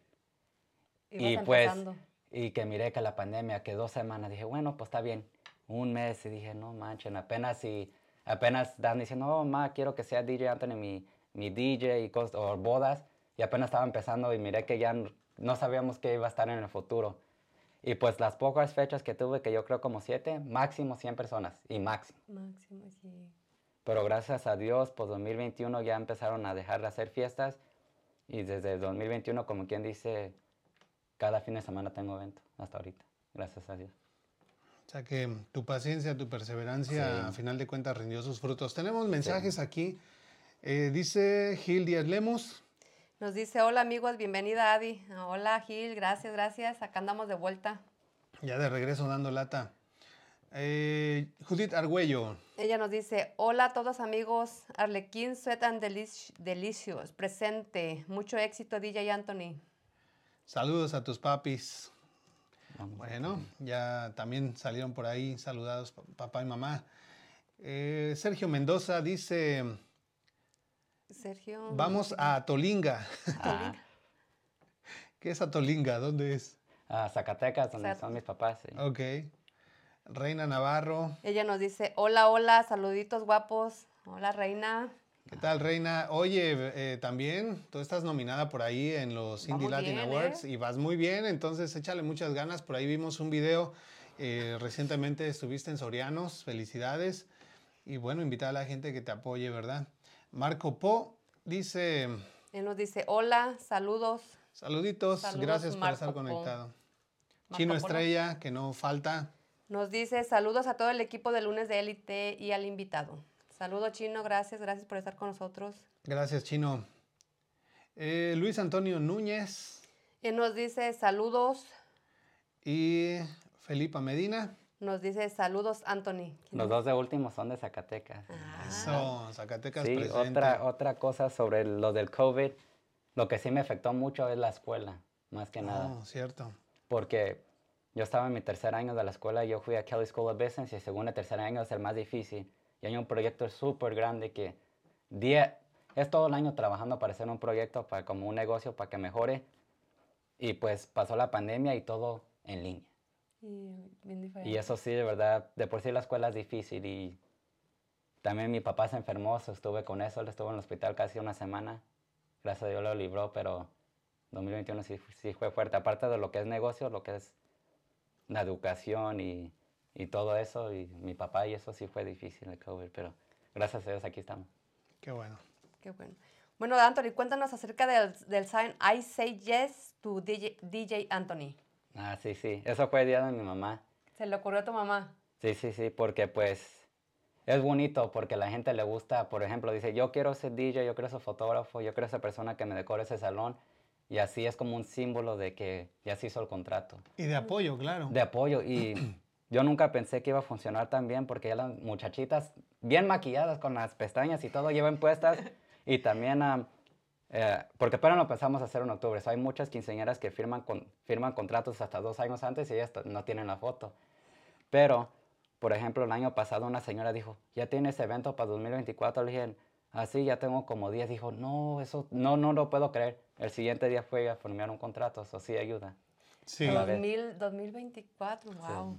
Ibas y pues, y que miré que la pandemia, que dos semanas, dije, bueno, pues está bien. Un mes y dije, no manchen, apenas y apenas dan diciendo, oh, ma, quiero que sea DJ Anthony mi, mi DJ y cosas, o bodas. Y apenas estaba empezando y miré que ya no sabíamos qué iba a estar en el futuro. Y pues las pocas fechas que tuve, que yo creo como siete, máximo 100 personas, y máximo. Máximo, sí. Pero gracias a Dios, pues 2021 ya empezaron a dejar de hacer fiestas y desde 2021, como quien dice, cada fin de semana tengo evento hasta ahorita. Gracias a Dios. O sea que tu paciencia, tu perseverancia, Sí. a final de cuentas, rindió sus frutos. Tenemos mensajes aquí. Eh, dice Gil Díaz Lemos. Nos dice, hola amigos, bienvenida Adi. Hola Gil, gracias, gracias. Acá andamos de vuelta. Ya de regreso dando lata. Eh, Judith Argüello. Ella nos dice, hola a todos amigos, Arlequín Sweat and Delici- Delicious, presente, mucho éxito DJ Anthony. Saludos a tus papis. Vamos. Bueno, ya también salieron por ahí saludados pa- papá y mamá. Eh, Sergio Mendoza dice, Sergio. vamos a Tolinga. Ah, ¿Qué es Atolinga? ¿Dónde es? a Zacatecas, donde Zac- son mis papás. sí. Ok. Reina Navarro. Ella nos dice, hola, hola, saluditos guapos. Hola Reina. ¿Qué tal, Reina? Oye, eh, también tú estás nominada por ahí en los Indie Latin bien, Awards ¿eh? y vas muy bien, entonces échale muchas ganas. Por ahí vimos un video, eh, recientemente estuviste en Sorianos, felicidades. Y bueno, invitar a la gente que te apoye, ¿verdad? Marco Po dice, Él nos dice, hola, saludos. saluditos, Saludos, gracias por estar Po. conectado. Marco Chino Polo. Estrella, que no falta. Nos dice, saludos a todo el equipo de Lunes de Élite y al invitado. Saludo Chino, gracias, gracias por estar con nosotros. Gracias, Chino. Eh, Luis Antonio Núñez Y nos dice saludos. y Felipa Medina. Nos dice saludos, Anthony. ¿Quién Los dos de último son de Zacatecas. Ah, Eso, Zacatecas Sí, presente. otra, otra cosa sobre lo del COVID, lo que sí me afectó mucho es la escuela, más que nada. No, cierto. Porque yo estaba en mi tercer año de la escuela, yo fui a Kelly School of Business y el segundo y tercer año es el más difícil. Y hay un proyecto súper grande que día, es todo el año trabajando para hacer un proyecto, para, como un negocio, para que mejore. Y pues pasó la pandemia y todo en línea. y bien diferente. Y eso sí, de verdad, de por sí la escuela es difícil y también mi papá se enfermó, so estuve con eso, él estuvo en el hospital casi una semana. Gracias a Dios lo libró, pero 2021 sí, sí fue fuerte. Aparte de lo que es negocio, lo que es la educación y, y todo eso, y mi papá y eso sí fue difícil el COVID, pero gracias a Dios aquí estamos. Qué bueno. Qué bueno. Bueno, Anthony, cuéntanos acerca del, del sign I say yes to DJ, DJ Anthony. Ah, sí, sí, eso fue el día de mi mamá. Se le ocurrió a tu mamá. Sí, sí, sí, porque pues es bonito porque la gente le gusta, por ejemplo, dice, yo quiero ser DJ, yo quiero ser fotógrafo, yo quiero ser persona que me decore ese salón. Y así es como un símbolo de que ya se hizo el contrato. Y de apoyo, claro. De apoyo. Y yo nunca pensé que iba a funcionar tan bien porque ya las muchachitas bien maquilladas con las pestañas y todo llevan puestas. Y también, ah, eh, porque apenas lo empezamos a hacer en octubre. so hay muchas quinceañeras que firman, con, firman contratos hasta dos años antes y ellas no tienen la foto. Pero, por ejemplo, el año pasado una señora dijo, ¿ya tienes evento para 2024? Le dije, así ya tengo como 10. Dijo, no, eso no, no lo puedo creer. El siguiente día fue a firmar un contrato, eso sí ayuda. Sí. la vez. 2000, 2024, wow.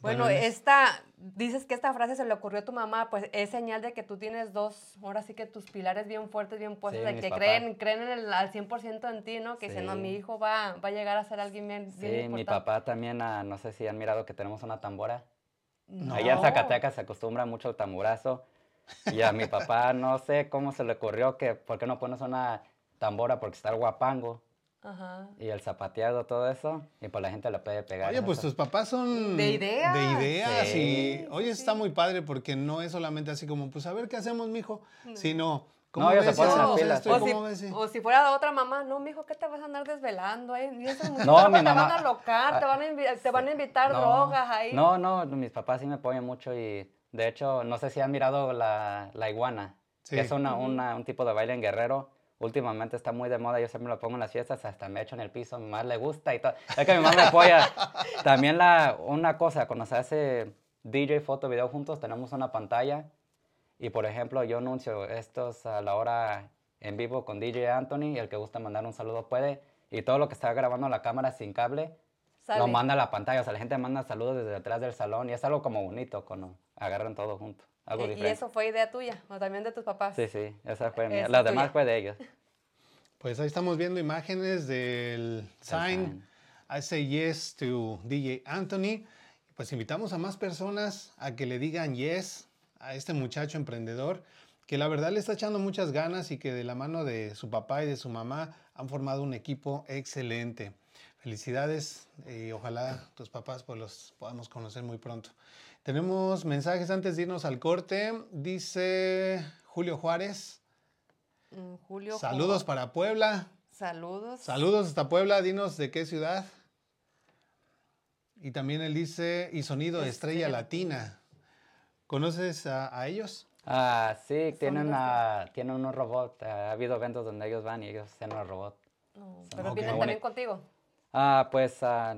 Bueno, Bueno, en es- esta, dices que esta frase se le ocurrió a tu mamá, pues es señal de que tú tienes dos, ahora sí que tus pilares bien fuertes, bien puestos, Sí, de que papás. creen, creen en el, al 100% en ti, ¿no? Que dicen, no, Sí. mi hijo va, va a llegar a ser alguien bien, bien Sí, mi papá también, ah, no sé si han mirado que tenemos una tambora. No. Allá en Zacatecas se acostumbra mucho el tamburazo. Y a mi papá no sé cómo se le ocurrió que, ¿por qué no pones una tambora? Porque está el guapango Ajá. y el zapateado, todo eso. Y pues la gente le puede pegar. Oye, pues eso. tus papás son De ideas. de ideas Sí. y oye, está muy padre porque no es solamente así como, pues a ver qué hacemos, mijo, sino, ¿cómo No, ellos se ponen las pilas. O si, cómo ves si-?" o si fuera otra mamá, no, mijo, ¿qué te vas a andar desvelando? muchachos No, mi te van mamá- a alocar, te van a, te van a invitar No, drogas ahí. No, no, mis papás sí me apoyan mucho y de hecho, no sé si han mirado la, la iguana, Sí. que es una, una- un tipo de baile en guerrero. Últimamente está muy de moda, yo siempre lo pongo en las fiestas, hasta me echo en el piso, mi mamá le gusta y todo. Es que mi mamá me apoya. También la, una cosa, cuando se hace DJ, foto, video juntos, tenemos una pantalla y por ejemplo yo anuncio estos a la hora en vivo con DJ Anthony, y el que gusta mandar un saludo puede, y todo lo que está grabando la cámara sin cable, Sale. lo manda a la pantalla, o sea, la gente manda saludos desde detrás del salón y es algo como bonito cuando agarran todo junto, algo Y- y, diferente. eso fue idea tuya, o también de tus papás. Sí, sí, esa fue mía. Las demás fue de ellos. Pues ahí estamos viendo imágenes del sign I say yes to DJ Anthony. Pues invitamos a más personas a que le digan yes a este muchacho emprendedor que la verdad le está echando muchas ganas y que de la mano de su papá y de su mamá han formado un equipo excelente. Felicidades y ojalá tus papás pues los podamos conocer muy pronto. Tenemos mensajes antes de irnos al corte. Dice Julio Juárez. Mm, Julio. Saludos para Puebla. Saludos. Saludos hasta Puebla, dinos de qué ciudad. Y también él dice, y sonido de Estrella Estrella Latina. ¿Conoces a, a ellos? Ah, sí, tienen, los ah, tienen unos robots. ha habido eventos donde ellos van y ellos tienen un robot. No, pero vienen también contigo. Ah, pues... ah,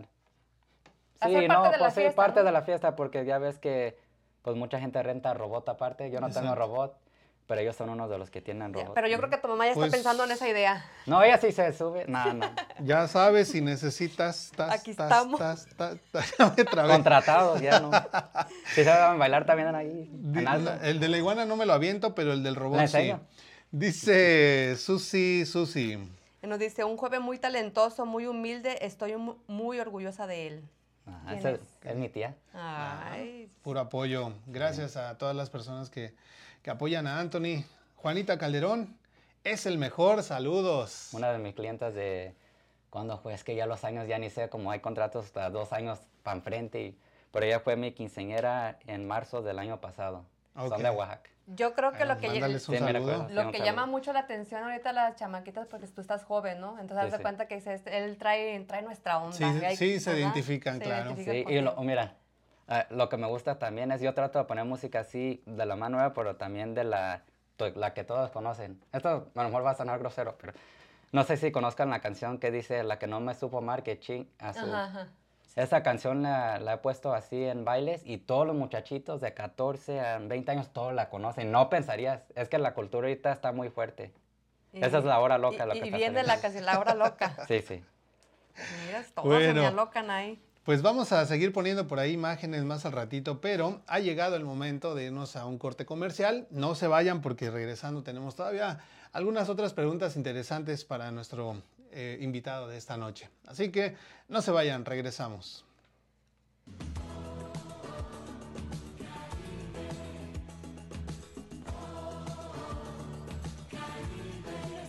Sí, no, parte de la pues sí, fiesta, parte ¿no? de la fiesta porque ya ves que pues mucha gente renta robot aparte. Yo no tengo Exacto. robot, pero ellos son unos de los que tienen robot. Pero yo creo que tu mamá ya Pues- está pensando en esa idea. No, ella sí se sube. No, no. Ya sabes, si necesitas... Tas, Aquí tas, estamos. tas, tas, tas. Contratados, ya no. Si saben bailar también ahí, Di- en alto. El de la iguana no me lo aviento, pero el del robot ¿Le sí. enseño? Dice Susi, Susi. Nos dice, un joven muy talentoso, muy humilde, estoy mu- muy orgullosa de él. Ajá, ¿Quién esa es? es mi tía. Ay, Puro apoyo. Gracias a todas las personas que, que apoyan a Anthony. Juanita Calderón, es el mejor. Saludos. Una de mis clientas de cuando fue, es que ya los años ya ni sé, como hay contratos hasta dos años para enfrente. Y, pero ella fue mi quinceañera en marzo del año pasado. Son Ok. de Oaxaca. Yo creo que Bueno, lo que, un Sí, saludo. lo Sí, un que saludo. llama mucho la atención ahorita a las chamaquitas, porque tú estás joven, ¿no? Entonces, haz Sí, de sí. cuenta que dices, él trae, trae nuestra onda. Sí, hay- sí, se identifican, claro. identifican y lo- mira, eh, lo que me gusta también es yo trato de poner música así de la más nueva, pero también de la, la que todos conocen. Esto a lo mejor va a sonar grosero, pero no sé si conozcan la canción que dice La que no me supo amar, que ching a su... Ajá, ajá. Esa canción la, la he puesto así en bailes y todos los muchachitos de 14 a 20 años todos la conocen. No pensarías, es que la cultura ahorita está muy fuerte. Esa es la hora loca, Y, lo que y viene la canción, la hora loca. Sí, sí. Mira, todos Bueno. me alocan ahí. Pues vamos a seguir poniendo por ahí imágenes más al ratito, pero ha llegado el momento de irnos a un corte comercial. No se vayan porque regresando tenemos todavía algunas otras preguntas interesantes para nuestro eh, invitado de esta noche. Así que no se vayan, regresamos.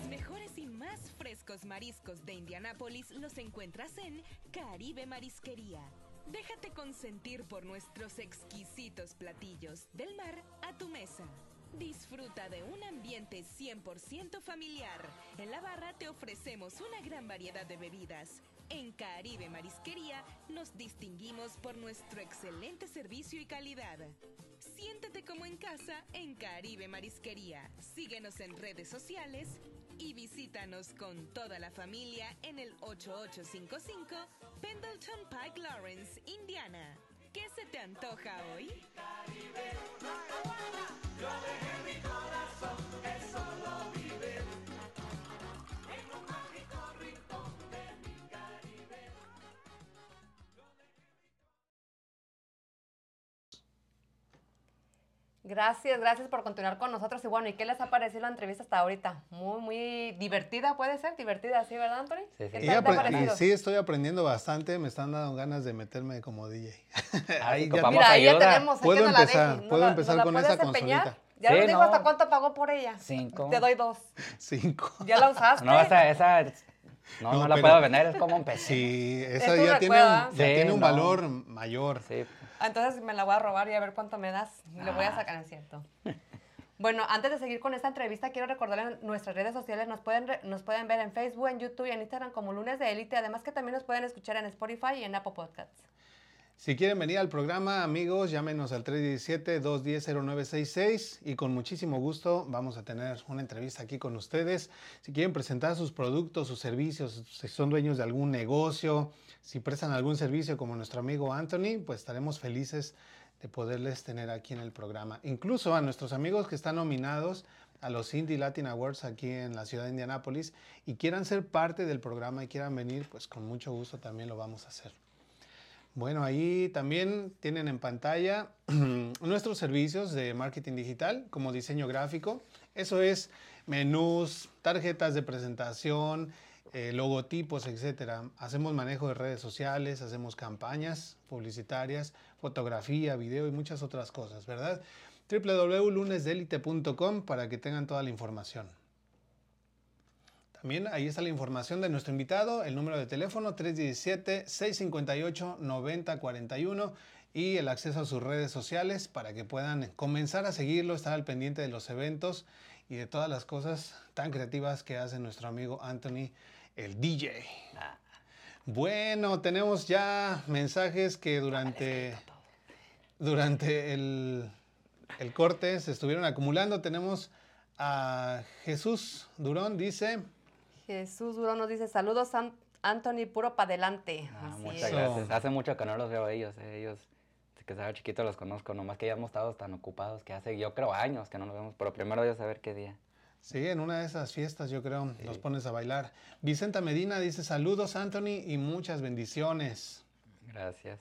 Mejores y más frescos mariscos de Indianápolis los encuentras en Caribe Marisquería. Déjate consentir por nuestros exquisitos platillos del mar a tu mesa. Disfruta de un ambiente 100% familiar. En la barra te ofrecemos una gran variedad de bebidas. En Caribe Marisquería nos distinguimos por nuestro excelente servicio y calidad. Siéntete como en casa en Caribe Marisquería. Síguenos en redes sociales y visítanos con toda la familia en el 8855 Pendleton Pike Lawrence, Indiana. ¿Qué se te antoja hoy? Gracias, gracias por continuar con nosotros. Y bueno, ¿y qué les ha parecido la entrevista hasta ahorita? Muy, muy divertida, puede ser, divertida, ¿sí, verdad, Anthony? Sí, sí. ¿Qué tal te ha parecido? sí, estoy aprendiendo bastante, me están dando ganas de meterme como DJ. Ah, Ahí ya- Mira, ahí ya tenemos, Puedo la empezar, dejen. ¿Nos puedo la- empezar con esa empeñar? consolita. Ya Sí, digo no. hasta cuánto pagó por ella. Cinco. Te doy dos. Cinco. ¿Ya la usaste? No, esa, esa, no, No, no, la pero- puedo vender, es como un PC. Sí, Es esa ya tiene un, ya Sí, tiene un no. valor mayor. Sí. Ah, Entonces me la voy a robar y a ver cuánto me das. Y Le voy Ah. a sacar, es cierto. Bueno, antes de seguir con esta entrevista, quiero recordarles nuestras redes sociales. Nos pueden, re- nos pueden ver en Facebook, en YouTube y en Instagram como Lunes de Élite. Además que también nos pueden escuchar en Spotify y en Apple Podcasts. Si quieren venir al programa, amigos, llámenos al 317-210-0966 y con muchísimo gusto vamos a tener una entrevista aquí con ustedes. Si quieren presentar sus productos, sus servicios, si son dueños de algún negocio, si prestan algún servicio como nuestro amigo Anthony, pues estaremos felices de poderles tener aquí en el programa. Incluso a nuestros amigos que están nominados a los Indie Latin Awards aquí en la ciudad de Indianápolis y quieran ser parte del programa y quieran venir, pues con mucho gusto también lo vamos a hacer. Bueno, ahí también tienen en pantalla nuestros servicios de marketing digital como diseño gráfico. Eso es menús, tarjetas de presentación, eh, logotipos, etcétera. Hacemos manejo de redes sociales, hacemos campañas publicitarias, fotografía, video y muchas otras cosas, ¿verdad? www.lunesdelite.com para que tengan toda la información. También ahí está la información de nuestro invitado, el número de teléfono 317-658-9041 y el acceso a sus redes sociales para que puedan comenzar a seguirlo, estar al pendiente de los eventos y de todas las cosas tan creativas que hace nuestro amigo Anthony, el DJ. Bueno, tenemos ya mensajes que durante, durante el, el corte se estuvieron acumulando. Tenemos a Jesús Durón, dice... Jesús Duro nos dice, saludos An- Anthony, puro para adelante. Ah, muchas es. Gracias. Hace mucho que no los veo a ellos. eh, Ellos, desde que estaba chiquito los conozco. Nomás que ya hemos estado tan ocupados que hace, yo creo, años que no nos vemos. Pero primero yo saber qué día. Sí, en una de esas fiestas, yo creo, los pones a bailar. Vicenta Medina dice saludos, Anthony, y muchas bendiciones. Gracias.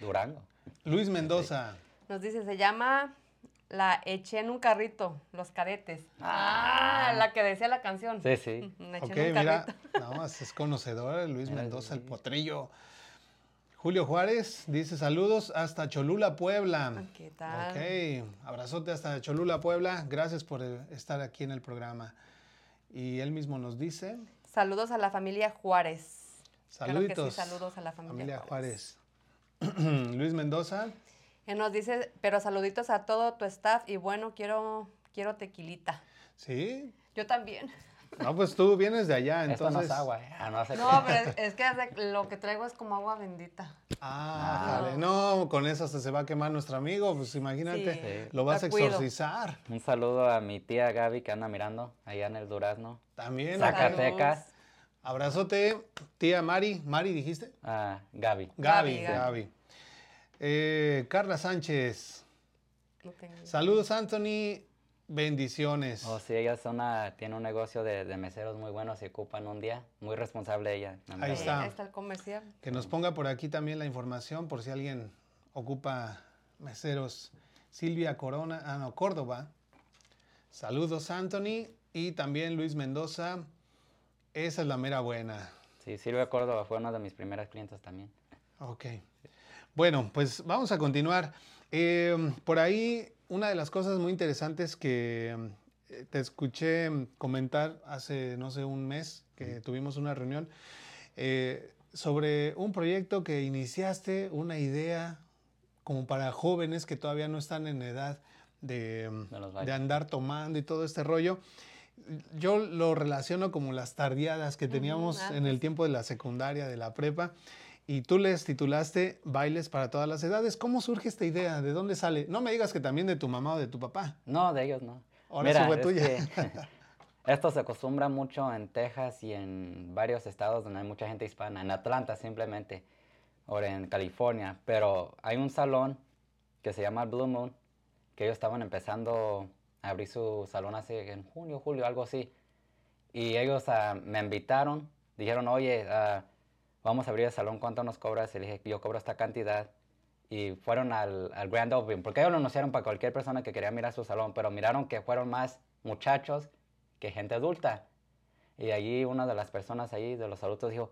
Durango. Luis Mendoza, Nos dice, se llama La eché en un carrito, Los Cadetes. Ah, la que decía la canción. Sí, sí. La eché en un mira, carrito. no, es conocedor, Luis Mira, Mendoza, el sí. potrillo. Julio Juárez dice saludos hasta Cholula, Puebla. ¿Qué tal? Ok, abrazote hasta Cholula, Puebla. Gracias por estar aquí en el programa. Y él mismo nos dice, Saludos a la familia Juárez. Claro que sí, saluditos. saludos a la familia, Familia Juárez. Juárez. Luis Mendoza, Que nos dice, pero saluditos a todo tu staff y bueno, quiero, quiero tequilita. Sí. Yo también. No, pues tú vienes de allá, Esto no entonces. es agua, ¿eh? Ah, no hace No, pero es, es que lo que traigo es como agua bendita. Ah, jale. No, con eso hasta se va a quemar nuestro amigo. Pues imagínate, Sí. lo vas a exorcizar. Un saludo a mi tía Gaby que anda mirando allá en el Durazno. También. Zacatecas. Abrazote, tía Mari. Mari, dijiste. Ah, Gaby. Gaby, Gaby, Gaby. Eh, Carla Sánchez. No tengo- Saludos, Anthony. Bendiciones. Oh, sí, ella es una, tiene un negocio de, de meseros muy bueno, se ocupan un día. Muy responsable ella. la Ahí está. Ahí está el comercial. Que nos ponga por aquí también la información por si alguien ocupa meseros. Silvia Corona, ah, no, Córdoba. Saludos, Anthony. Y también Luis Mendoza. Esa es la mera buena. Sí, Silvia Córdoba fue una de mis primeras clientes también. Ok. Bueno, pues vamos a continuar. Eh, por ahí, una de las cosas muy interesantes que eh, te escuché comentar hace, no sé, un mes que tuvimos una reunión eh, sobre un proyecto que iniciaste, una idea como para jóvenes que todavía no están en edad de, De andar tomando y todo este rollo. Yo lo relaciono como las tardeadas que teníamos en el antes. tiempo de la secundaria, de la prepa, y tú les titulaste Bailes para todas las edades. ¿Cómo surge esta idea? ¿De dónde sale? No me digas que también de tu mamá o de tu papá. No, de ellos no. Ahora sí fue es tuya. que esto se acostumbra mucho en Texas y en varios estados donde hay mucha gente hispana. En Atlanta simplemente, o en California. Pero hay un salón que se llama Blue Moon, que ellos estaban empezando a abrir su salón hace en junio, julio, algo así. Y ellos ah, me invitaron, dijeron, oye, ah, vamos a abrir el salón, ¿cuánto nos cobras? Y le dije, yo cobro esta cantidad. Y fueron al, al Grand Opening, porque ellos lo anunciaron para cualquier persona que quería mirar su salón, pero miraron que fueron más muchachos que gente adulta. Y allí una de las personas allí, de los adultos, dijo,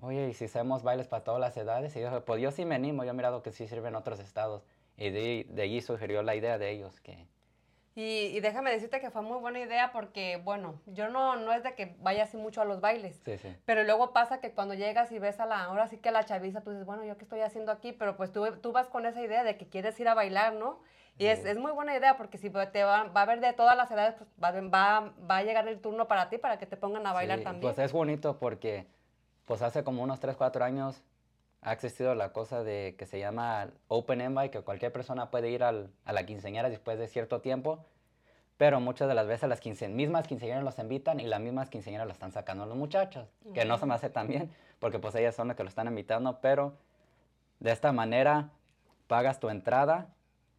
oye, ¿y si hacemos bailes para todas las edades? Y yo dije, pues yo sí me animo, yo he mirado que sí sirve en otros estados. Y de, de allí sugirió la idea de ellos, que Y, y déjame decirte que fue muy buena idea porque, bueno, yo no, no es de que vaya así mucho a los bailes. sí, sí. Pero luego pasa que cuando llegas y ves a la, ahora sí que a la chaviza, tú dices, bueno, ¿yo qué estoy haciendo aquí? Pero pues tú, tú vas con esa idea de que quieres ir a bailar, ¿no? Y es, es muy buena idea porque si te va, va a ver de todas las edades, pues va, va, va a llegar el turno para ti para que te pongan a bailar Sí, también. Pues es bonito porque pues hace como unos 3, 4 años ha existido la cosa de que se llama Open Invite, que cualquier persona puede ir al- a la quinceañera después de cierto tiempo, pero muchas de las veces las quince, mismas quinceañeras los invitan y las mismas quinceañeras lo están sacando los muchachos, que no se me hace tan bien, porque pues ellas son las que lo están invitando, pero de esta manera pagas tu entrada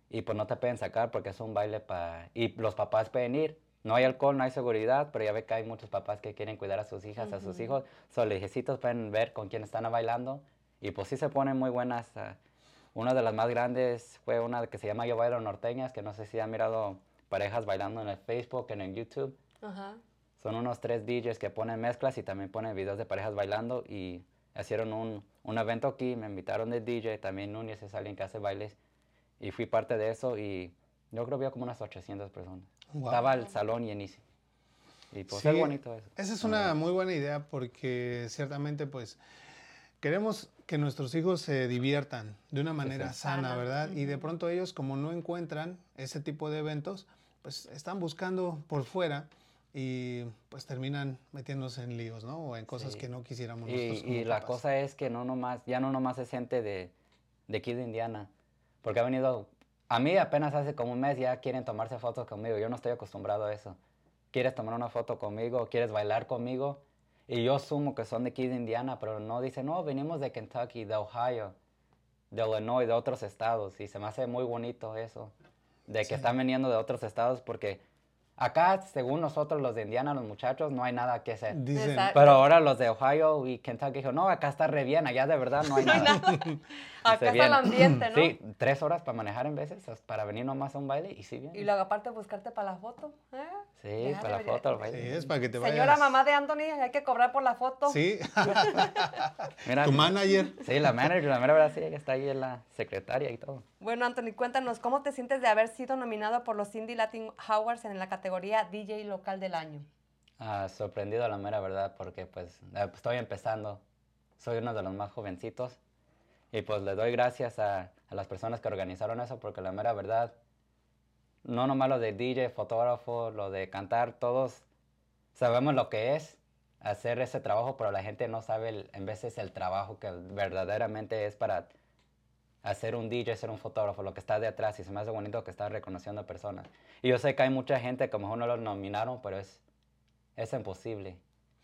y pues no te pueden sacar porque es un baile para... Y los papás pueden ir. No hay alcohol, no hay seguridad, pero ya ve que hay muchos papás que quieren cuidar a sus hijas, a sus hijos. Sus lejecitos pueden ver con quién están bailando y pues sí se ponen muy buenas. ah. Una de las más grandes fue una que se llama Yo Bailo Norteñas, que no sé si han mirado parejas bailando en el Facebook, en el YouTube. Ajá. Son unos tres DJs que ponen mezclas y también ponen videos de parejas bailando y hicieron un, un evento aquí, me invitaron de DJ, también Núñez es alguien que hace bailes y fui parte de eso y yo creo que había como unas 800 personas. Guau. Estaba el salón llenísimo. Y pues Sí, es bonito eso. Esa es una muy buena idea porque ciertamente pues queremos que nuestros hijos se diviertan de una manera sí. sana, Sana, ¿verdad? Y de pronto ellos como no encuentran ese tipo de eventos, pues están buscando por fuera y pues terminan metiéndose en líos, ¿no? O en cosas Sí. que no quisiéramos Y, nosotros como y la cosa es que no nomás, ya no nomás es gente de, de aquí de Indiana, porque ha venido, a mí apenas hace como un mes ya quieren tomarse fotos conmigo, yo no estoy acostumbrado a eso. ¿Quieres tomar una foto conmigo? ¿Quieres bailar conmigo? Y yo asumo que son de aquí de Indiana, pero no dicen, no, venimos de Kentucky, de Ohio, de Illinois, de otros estados, y se me hace muy bonito eso, de que Sí. están viniendo de otros estados, porque acá, según nosotros los de Indiana, los muchachos, no hay nada que hacer. Dicen. Pero ahora los de Ohio y Kentucky dijo, no, acá está re bien, allá de verdad no hay nada. Acá está el "Bien". ambiente, ¿no? Sí, tres horas para manejar en veces, para venir nomás a un baile y sí bien. Y luego aparte buscarte para la foto. ¿eh? Sí, Ya para la foto, el sí, baile. es para que te vayas. Señora mamá de Anthony, hay que cobrar por la foto. Sí, Mira, tu manager. Sí, la manager, la mera verdad, sí, ella está ahí en la secretaria y todo. Bueno, Anthony, cuéntanos, ¿cómo te sientes de haber sido nominado por los Indie Latin Awards en la categoría DJ Local del Año? Ah, sorprendido la mera verdad porque pues eh, estoy empezando, soy uno de los más jovencitos y pues le doy gracias a, a las personas que organizaron eso, porque la mera verdad, no nomás lo de DJ, fotógrafo, lo de cantar, todos sabemos lo que es hacer ese trabajo, pero la gente no sabe el- en veces el trabajo que verdaderamente es para hacer un DJ, ser un fotógrafo, lo que está detrás y se me hace bonito que está reconociendo personas. Y yo sé que hay mucha gente que a lo no los nominaron, pero es, es imposible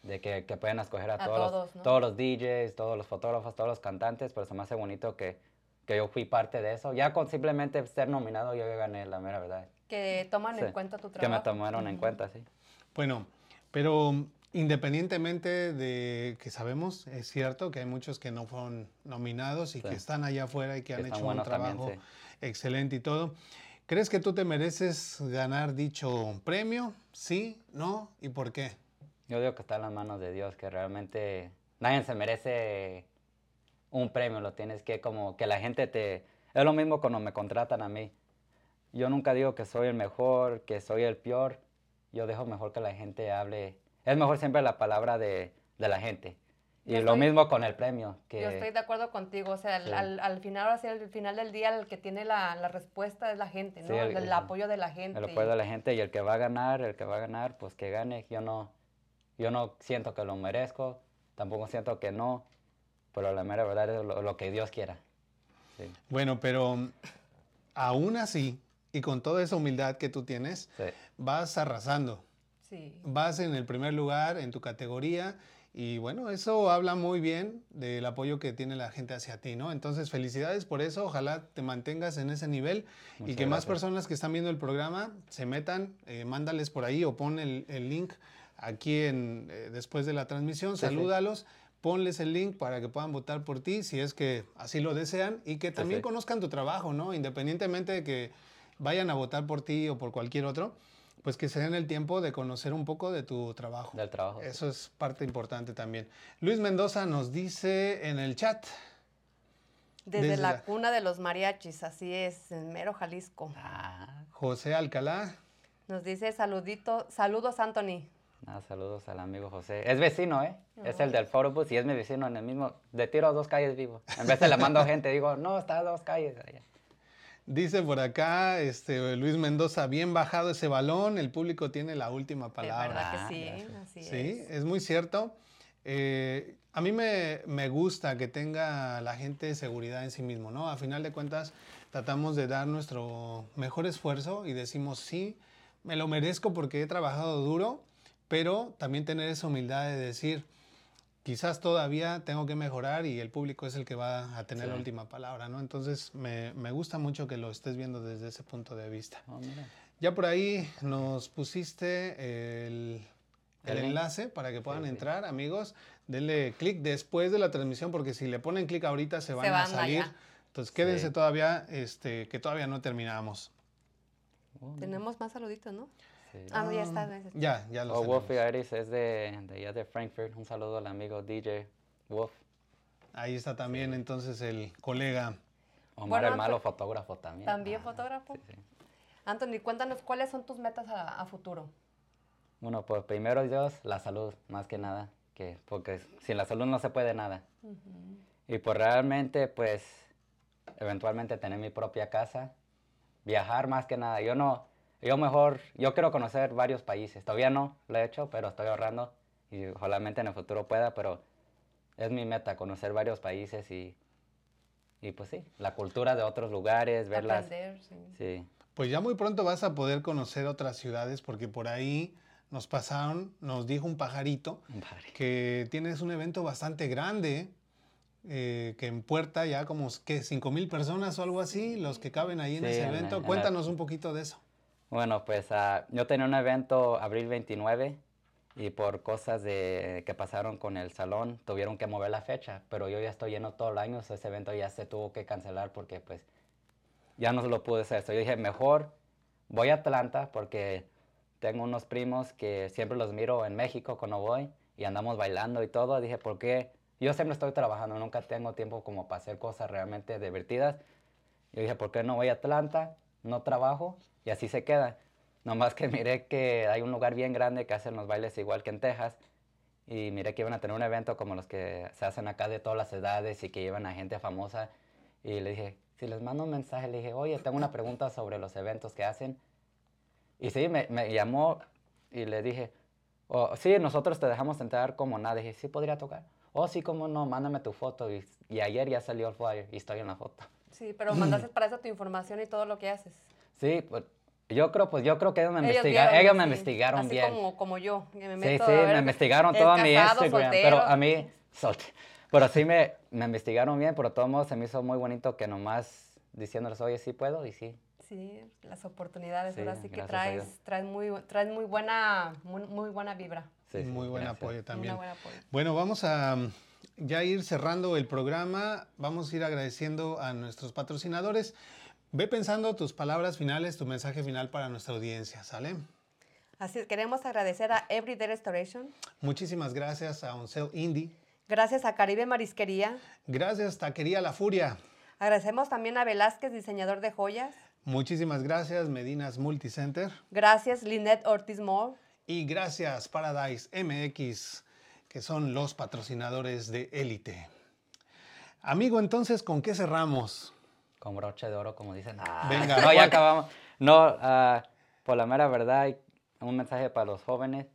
de que, que puedan escoger a, A todos, todos, los, ¿no? todos los DJs, todos los fotógrafos, todos los cantantes, pero se me hace bonito que, que yo fui parte de eso. Ya con simplemente ser nominado yo ya gané, la mera verdad. Que toman en cuenta tu Que trabajo. me tomaron en cuenta, sí. Bueno, pero independientemente de que sabemos, es cierto que hay muchos que no fueron nominados y Sí. que están allá afuera y que Que han hecho un también, trabajo sí. excelente y todo. ¿Crees que tú te mereces ganar dicho premio? ¿Sí? ¿No? ¿Y por qué? Yo digo que está en las manos de Dios, que realmente nadie se merece un premio, lo tienes que como que la gente te... Es lo mismo cuando me contratan a mí. Yo nunca digo que soy el mejor, que soy el peor. Yo dejo mejor que la gente hable. Es mejor siempre la palabra de, de la gente. Y Yo lo estoy- mismo con el premio, que Yo estoy de acuerdo contigo, o sea, al, Sí. al- al final, sí, al final del día, el que tiene la, la respuesta es la gente, ¿no? Sí, el- el, el- apoyo de la gente. el apoyo de la gente y el que va a ganar, el que va a ganar, pues que gane. Yo no, yo no siento que lo merezco, tampoco siento que no, pero la mera verdad es lo, lo que Dios quiera. Sí, Bueno, pero mm, aún así, y con toda esa humildad que tú tienes, sí. vas arrasando. Sí. Vas en el primer lugar en tu categoría y bueno, eso habla muy bien del apoyo que tiene la gente hacia ti, ¿no? Entonces, felicidades por eso, ojalá te mantengas en ese nivel y que más personas que están viendo el programa se metan, eh, mándales por ahí o pon el, el link aquí en, eh, después de la transmisión, Sí, sí. salúdalos. Ponles el link para que puedan votar por ti si es que así lo desean y que también sí. conozcan tu trabajo, ¿no? Independientemente de que vayan a votar por ti o por cualquier otro, pues que se den el tiempo de conocer un poco de tu trabajo. Del trabajo. sí. Eso es parte importante también. Luis Mendoza nos dice en el chat. Desde, Desde la, la- cuna de los mariachis, así es, en mero Jalisco. Ah, José Alcalá. Nos dice saludito, saludos Anthony. Nada, saludos al amigo José. Es vecino, ¿eh? Es el del Photobooth y es mi vecino en el mismo. De tiro a dos calles vivo. En vez de le mando gente, digo, no, está a dos calles. allá. Dice por acá este, Luis Mendoza, bien bajado ese balón, el público tiene la última De palabra. verdad Ah, que sí, gracias. así Sí, es. es muy cierto. Eh, a mí me, me gusta que tenga la gente seguridad en sí mismo, ¿no? A final de cuentas, tratamos de dar nuestro mejor esfuerzo y decimos, sí, me lo merezco porque he trabajado duro, pero también tener esa humildad de decir, quizás todavía tengo que mejorar y el público es el que va a tener la última palabra, ¿no? Entonces, me, me gusta mucho que lo estés viendo desde ese punto de vista. Oh, mira. Ya por ahí nos pusiste el, el enlace para que puedan sí. entrar, amigos. Denle clic después de la transmisión porque si le ponen clic ahorita se van, a van salir. allá. Entonces quédense Sí. todavía, este, que todavía no terminamos. Oh. Tenemos más saluditos, ¿no? Sí. Ah, ya está. ese. Ya, ya lo Oh, tenemos. Wolfie Iris es de, de allá de Frankfurt. Un saludo al amigo DJ Wolf. Ahí está también entonces el colega. Omar Bueno, el malo fotógrafo también. ¿También Ah, fotógrafo? Sí, sí. Anthony, cuéntanos cuáles son tus metas a, a futuro. Bueno, pues primero Dios, la salud, más que nada, que porque sin la salud no se puede nada. Y pues realmente, pues, eventualmente tener mi propia casa, viajar más que nada. Yo no, yo mejor, yo quiero conocer varios países. Todavía no lo he hecho, pero estoy ahorrando y ojalá en el futuro pueda, pero es mi meta, conocer varios países y, y pues sí, la cultura de otros lugares, verlas. Aprender, sí. Sí, Pues ya muy pronto vas a poder conocer otras ciudades porque por ahí nos pasaron, nos dijo un pajarito padre. que tienes un evento bastante grande, eh, que en Puerta ya como que 5 mil personas o algo así, los que caben ahí en Sí, ese en la- evento. en la- Cuéntanos un poquito de eso. Bueno, pues ah, yo tenía un evento abril 29 y por cosas de, que pasaron con el salón tuvieron que mover la fecha, pero yo ya estoy lleno todo el año, so ese evento ya se tuvo que cancelar porque pues ya no lo pude hacer. So yo dije, mejor voy a Atlanta porque tengo unos primos que siempre los miro en México cuando voy y andamos bailando y todo. Dije, ¿por qué? Yo siempre estoy trabajando, nunca tengo tiempo como para hacer cosas realmente divertidas. Yo dije, ¿por qué no voy a Atlanta? No trabajo y así se queda. Nomás que miré que hay un lugar bien grande que hacen los bailes igual que en Texas y miré que iban a tener un evento como los que se hacen acá de todas las edades y que llevan a gente famosa y le dije, si les mando un mensaje, le dije, oye, tengo una pregunta sobre los eventos que hacen. Y sí, me, me llamó y le dije, oh, sí, nosotros te dejamos entrar como nada. dije, sí, podría tocar. Oh, sí, cómo no, mándame tu foto. Y, y ayer ya salió el flyer y estoy en la foto. Sí, pero mandaste para eso tu información y todo lo que haces. Sí, pues yo creo, pues yo creo que ellos me, Ellos investiga- vieron, ellos me sí. investigaron Así bien. Como, como yo, que me Sí, meto sí, a ver me investigaron es todo mi Instagram, pero soltero. a mí, solte- pero sí me, me investigaron bien, pero de todos modos se me hizo muy bonito que nomás diciéndoles, oye, sí puedo, y sí. Sí, las oportunidades, Sí, ahora sí que traes, traes, muy, traes muy, buena, muy, muy buena vibra. sí, sí, Muy buen apoyo también. Una buena apoyo. Bueno, vamos a ya ir cerrando el programa. Vamos a ir agradeciendo a nuestros patrocinadores. Ve pensando tus palabras finales, tu mensaje final para nuestra audiencia, ¿sale? Así es, queremos agradecer a Everyday Restoration, Muchísimas gracias a Oncel Indie. gracias a Caribe Marisquería, Gracias, Taquería La Furia. agradecemos también a Velázquez, diseñador de joyas, Muchísimas gracias, Medinas Multicenter. gracias Lynette Ortiz Moore, Y gracias, Paradise MX, que son los patrocinadores de Élite. Amigo, entonces, ¿con qué cerramos? Con broche de oro, como dicen. Venga, no, ¿cuál- ya acabamos. No, ah, por la mera verdad, hay un mensaje para los jóvenes,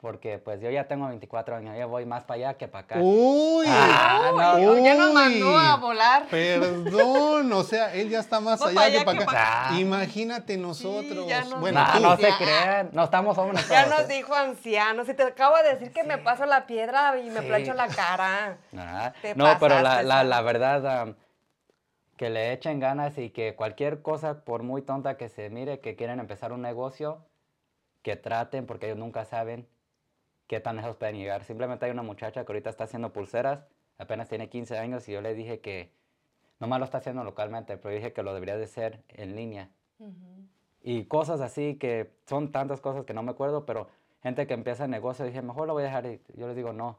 porque pues yo ya tengo 24 años, ya voy más para allá que para acá. Uy, Ah, no, uy. ya nos mandó a volar. Perdón, o sea, él ya está más allá pa' que allá para acá. pa' acá. Imagínate nosotros. ya nos bueno, Nah, tú. no se Ya. crean, no estamos jóvenes. Ya todos, nos dijo anciano, si te acabo de decir que me paso la piedra y me Sí. plancho la cara. Ah, Te no, pero la, pasaste, la, la verdad, am, que le echen ganas y que cualquier cosa, por muy tonta que se mire, que quieren empezar un negocio, que traten, porque ellos nunca saben qué tan lejos pueden llegar. Simplemente hay una muchacha que ahorita está haciendo pulseras, apenas tiene 15 años, y yo le dije que nomás lo está haciendo localmente, pero dije que lo debería de hacer en línea. Y cosas así que son tantas cosas que no me acuerdo, pero gente que empieza el negocio, dije, mejor lo voy a dejar. Y yo les digo, no.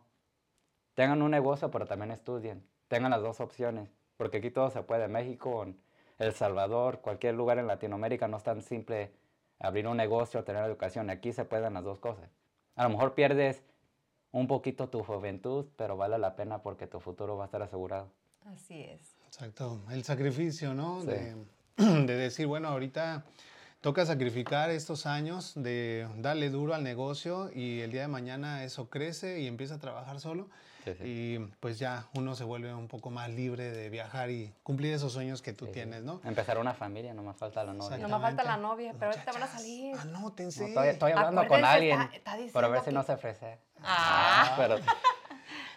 Tengan un negocio, pero también estudien. Tengan las dos opciones, porque aquí todo se puede. México, en El Salvador, cualquier lugar en Latinoamérica no es tan simple abrir un negocio, tener educación. Aquí se pueden las dos cosas. A lo mejor pierdes un poquito tu juventud, pero vale la pena porque tu futuro va a estar asegurado. Así es. Exacto, el sacrificio, ¿no? Sí. De, de decir, bueno, ahorita toca sacrificar estos años, de darle duro al negocio y el día de mañana eso crece y empieza a trabajar solo. Sí, sí. Y pues ya uno se vuelve un poco más libre de viajar y cumplir esos sueños que tú Sí, tienes, ¿no? Empezar una familia, no más falta la novia. No me falta la novia, pero ahorita van a salir. Anótense. No, estoy, estoy hablando con alguien, está- está pero a ver si no se ofrece. Ah. pero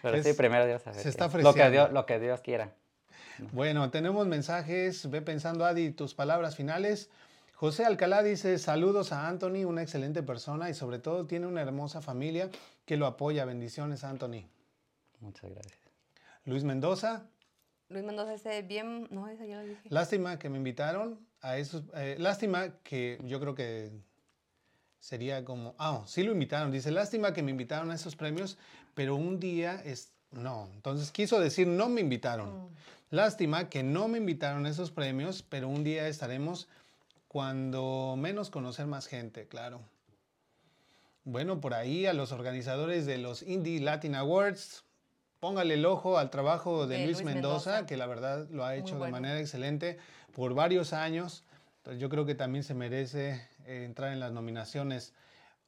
pero Es- sí, primero Dios. se está lo que, ofreciendo. Dios, lo que Dios quiera. Bueno, tenemos mensajes. Ve pensando, Adi, tus palabras finales. José Alcalá dice, saludos a Anthony, una excelente persona y sobre todo tiene una hermosa familia que lo apoya. Bendiciones, Anthony. Muchas gracias. Luis Mendoza, Luis Mendoza ese bien, no, esa ya lo dije. lástima que me invitaron a esos, eh, lástima que yo creo que sería como, ah, sí lo invitaron, dice, lástima que me invitaron a esos premios, pero un día es, no, entonces quiso decir, no me invitaron. Lástima que no me invitaron a esos premios, pero un día estaremos cuando menos conocer más gente, claro. Bueno, por ahí a los organizadores de los Indie Latin Awards, póngale el ojo al trabajo de, De Luis, Luis Mendoza, Mendoza. que la verdad lo ha hecho de manera excelente por varios años. Entonces yo creo que también se merece eh, entrar en las nominaciones.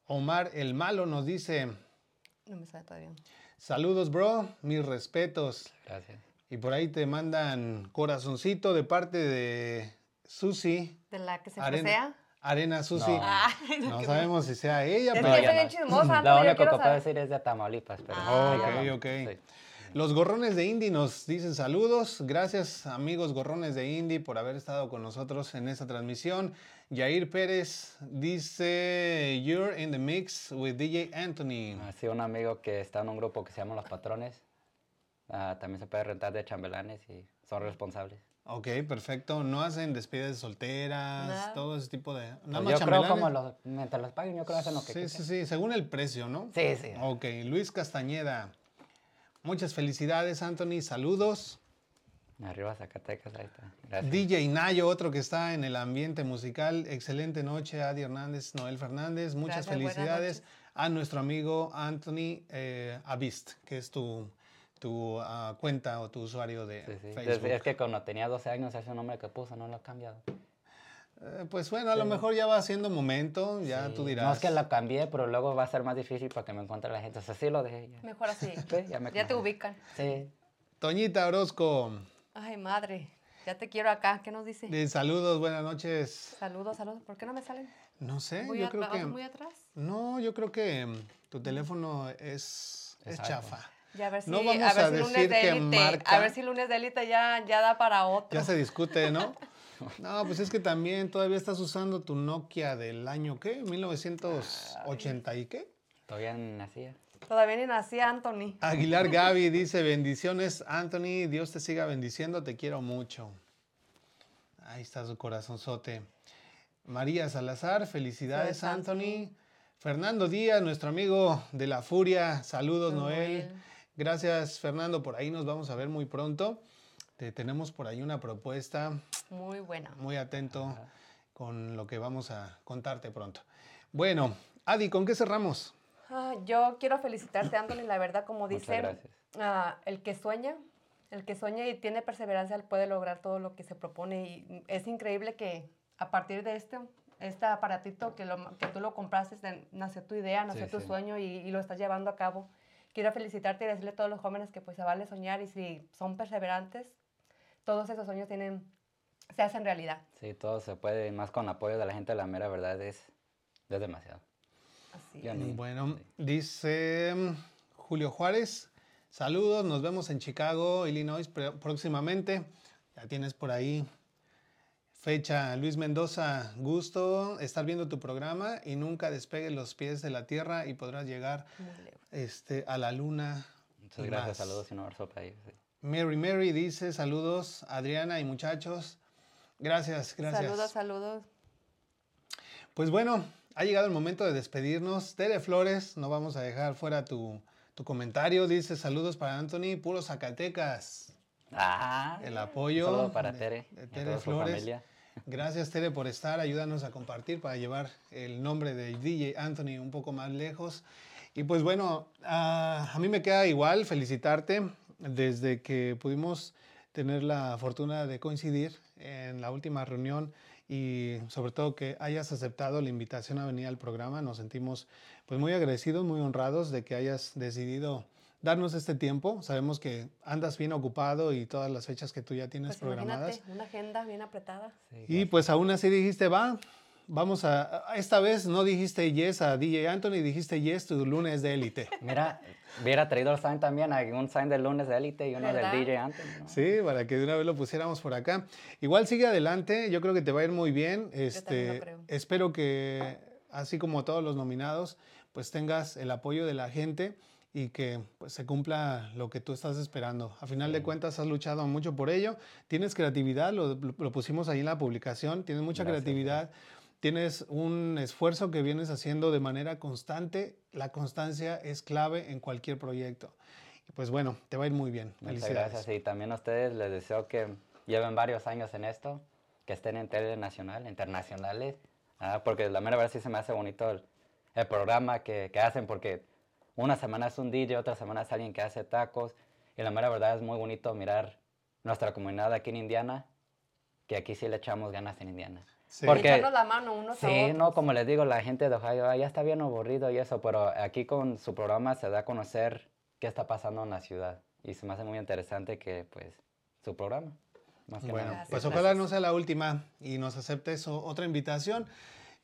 Omar el Malo nos dice, No me sale todavía. saludos bro, mis respetos. Gracias. Y por ahí te mandan corazoncito de parte de Susi, ¿De la que se Arena? Arena Susi. No. Ay, No sabemos si sea ella, Es pero... que no. único quiero que puedo decir es de Tamaulipas, pero... Ah, ok, ok. Sí. Los gorrones de Indy nos dicen saludos. Gracias, amigos gorrones de Indy, por haber estado con nosotros en esta transmisión. Yair Pérez dice: You're in the mix with DJ Anthony. Así un amigo que está en un grupo que se llama Los Patrones. ah, también se puede rentar de chambelanes y son responsables. Ok, perfecto. No hacen despedidas de solteras, todo ese tipo de. Nada Pues más yo creo como los, mientras los paguen, yo creo que hacen lo que Sí, sí, sí, según el precio, ¿no? Sí, sí. Ok, Luis Castañeda. Muchas felicidades, Anthony. Saludos. Arriba Zacatecas, ahí está. Gracias. DJ Nayo, otro que está en el ambiente musical. Excelente noche, Adi Hernández, Noel Fernández. Muchas Gracias, felicidades a nuestro amigo Anthony eh, Avist, que es tu, tu ah, cuenta o tu usuario de Sí, sí. Facebook. Es que cuando tenía 12 años ese nombre que puso no lo he cambiado. Eh, pues bueno, a lo mejor ya va siendo momento, ya Sí. tú dirás. No es que lo cambié, pero luego va a ser más difícil para que me encuentre la gente. O sea, sí lo dejé ya. Mejor así. Sí, ya me Ya te ubican. Sí. Toñita Orozco, Ay, madre. Ya te quiero acá. ¿Qué nos dice? de saludos, buenas noches. Saludos, saludos. ¿Por qué no me salen? No sé, Muy, yo creo que... muy atrás. No, yo creo que mm, tu teléfono es, es chafa. Ya a ver si, No vamos a ver a si lunes de élite. marca. A ver si lunes de élite ya, ya da para otro. Ya se discute, ¿no? No, pues es que también todavía estás usando tu Nokia del año, ¿qué? 1980 y qué? Todavía ni nacía. Todavía ni nacía Anthony. Aguilar Gaby dice, bendiciones, Anthony, Dios te siga bendiciendo, te quiero mucho. Ahí está su corazonzote. María Salazar, felicidades, Anthony. Fernando Díaz, nuestro amigo de la Furia, saludos. Noel. Gracias, Fernando, por ahí nos vamos a ver muy pronto. Te tenemos por ahí una propuesta, Muy buena. muy atento con lo que vamos a contarte pronto. Bueno, Adi, ¿con qué cerramos? Ah, yo quiero felicitarte, Anthony. La verdad, como dicen, ah, el que sueña, el que sueña y tiene perseverancia, puede lograr todo lo que se propone. Y es increíble que a partir de este, este aparatito que, lo, que tú lo compraste, nació tu idea, nació Sí, tu sí. sueño y, y lo estás llevando a cabo. Quiero felicitarte y decirle a todos los jóvenes que pues se vale soñar y si son perseverantes, todos esos sueños tienen, se hacen realidad. Sí, todo se puede, y más con apoyo de la gente, la mera verdad es, es demasiado. Así es. Bueno, sí. dice mm, Julio Juárez, saludos, nos vemos en Chicago, Illinois pr- próximamente. Ya tienes por ahí fecha. Luis Mendoza, gusto estar viendo tu programa y nunca despegues los pies de la tierra y podrás llegar este, a la luna. Muchas gracias, más. saludos y un abrazo para ellos. sí. Mary Mary dice, saludos, Adriana y muchachos. Gracias, gracias. Saludos, saludos. Pues bueno, ha llegado el momento de despedirnos. Tere Flores, no vamos a dejar fuera tu, tu comentario. Dice saludos para Anthony, puro Zacatecas. Ah, El apoyo. Saludo para Tere, de Tere toda su Flores. familia. Gracias Tere por estar, ayúdanos a compartir para llevar el nombre de DJ Anthony un poco más lejos. Y pues bueno, ah, a mí me queda igual felicitarte desde que pudimos tener la fortuna de coincidir en la última reunión y sobre todo que hayas aceptado la invitación a venir al programa. Nos sentimos pues muy agradecidos, muy honrados de que hayas decidido darnos este tiempo. Sabemos que andas bien ocupado y todas las fechas que tú ya tienes Pues programadas. imagínate, una agenda bien apretada. Sí, Y pues aún así dijiste, va, vamos a... Esta vez no dijiste yes a DJ Anthony, dijiste yes tu lunes de élite. Mira, hubiera traído el sign también, un sign del lunes de élite y uno ¿Verdad? del DJ Anthony. ¿no? Sí, para que de una vez lo pusiéramos por acá. Igual sigue adelante, yo creo que te va a ir muy bien. también lo Este, creo. espero que, así como todos los nominados, pues tengas el apoyo de la gente y que pues, se cumpla lo que tú estás esperando. A final de cuentas has luchado mucho por ello, tienes creatividad, lo, lo pusimos ahí en la publicación, tienes mucha Gracias, creatividad, tienes un esfuerzo que vienes haciendo de manera constante, la constancia es clave en cualquier proyecto. Y pues bueno, te va a ir muy bien. Muchas gracias. Y también a ustedes les deseo que lleven varios años en esto, que estén en tele nacional, internacionales, ah, porque la mera verdad sí se me hace bonito el, el programa que, que hacen, porque una semana es un DJ, otra semana es alguien que hace tacos, y la mera verdad es muy bonito mirar nuestra comunidad aquí en Indiana, que aquí sí le echamos ganas en Indiana. Sí. Porque- Echarnos la mano unos a Sí, otros. no, como les digo, la gente de Ohio "Ay, ya está bien aburrido y eso, pero aquí con su programa se da a conocer qué está pasando en la ciudad. Y se me hace muy interesante que, pues, su programa. Más que Bueno, nada. Gracias, pues gracias. ojalá no sea la última y nos aceptes otra invitación.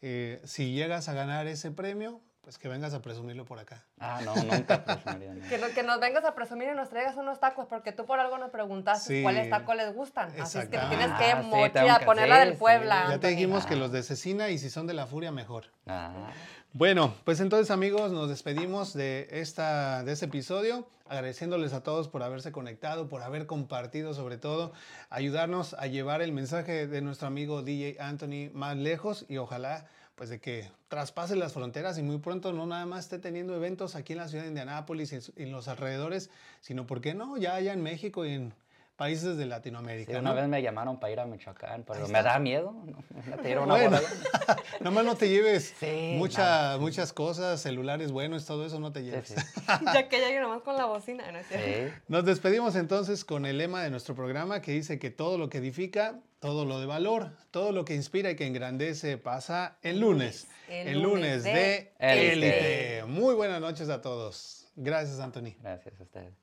Eh, si llegas a ganar ese premio, pues que vengas a presumirlo por acá. Ah, no, nunca presumiría, no. Que, no- que nos vengas a presumir y nos traigas unos tacos, porque tú por algo nos preguntaste Sí. cuáles tacos les gustan. Así es que Exactamente. tienes que Ah, mochila, ponerla del sí. Puebla. Ya te dijimos que Ah. los de Cecina y si son de la Furia, mejor. Ah, Bueno, pues entonces amigos, nos despedimos de, esta, de este episodio, agradeciéndoles a todos por haberse conectado, por haber compartido sobre todo, ayudarnos a llevar el mensaje de nuestro amigo DJ Anthony más lejos y ojalá pues de que traspase las fronteras y muy pronto no nada más esté teniendo eventos aquí en la ciudad de Indianápolis y en los alrededores, sino, ¿por qué no? Ya allá en México y en países de Sí, Latinoamérica. una ¿no? vez me llamaron para ir a Michoacán, pero me da miedo. ¿no? A una Bueno, allá. nomás no te lleves Sí, mucha- muchas cosas, celulares buenos, todo eso no te lleves. sí. ya que llegue nomás con la bocina, ¿no. Nos despedimos entonces con el lema de nuestro programa que dice que todo lo que edifica, todo lo de valor, todo lo que inspira y que engrandece pasa el lunes. El El lunes lunes de. Élite. Muy buenas noches a todos. Gracias, Anthony. Gracias a ustedes.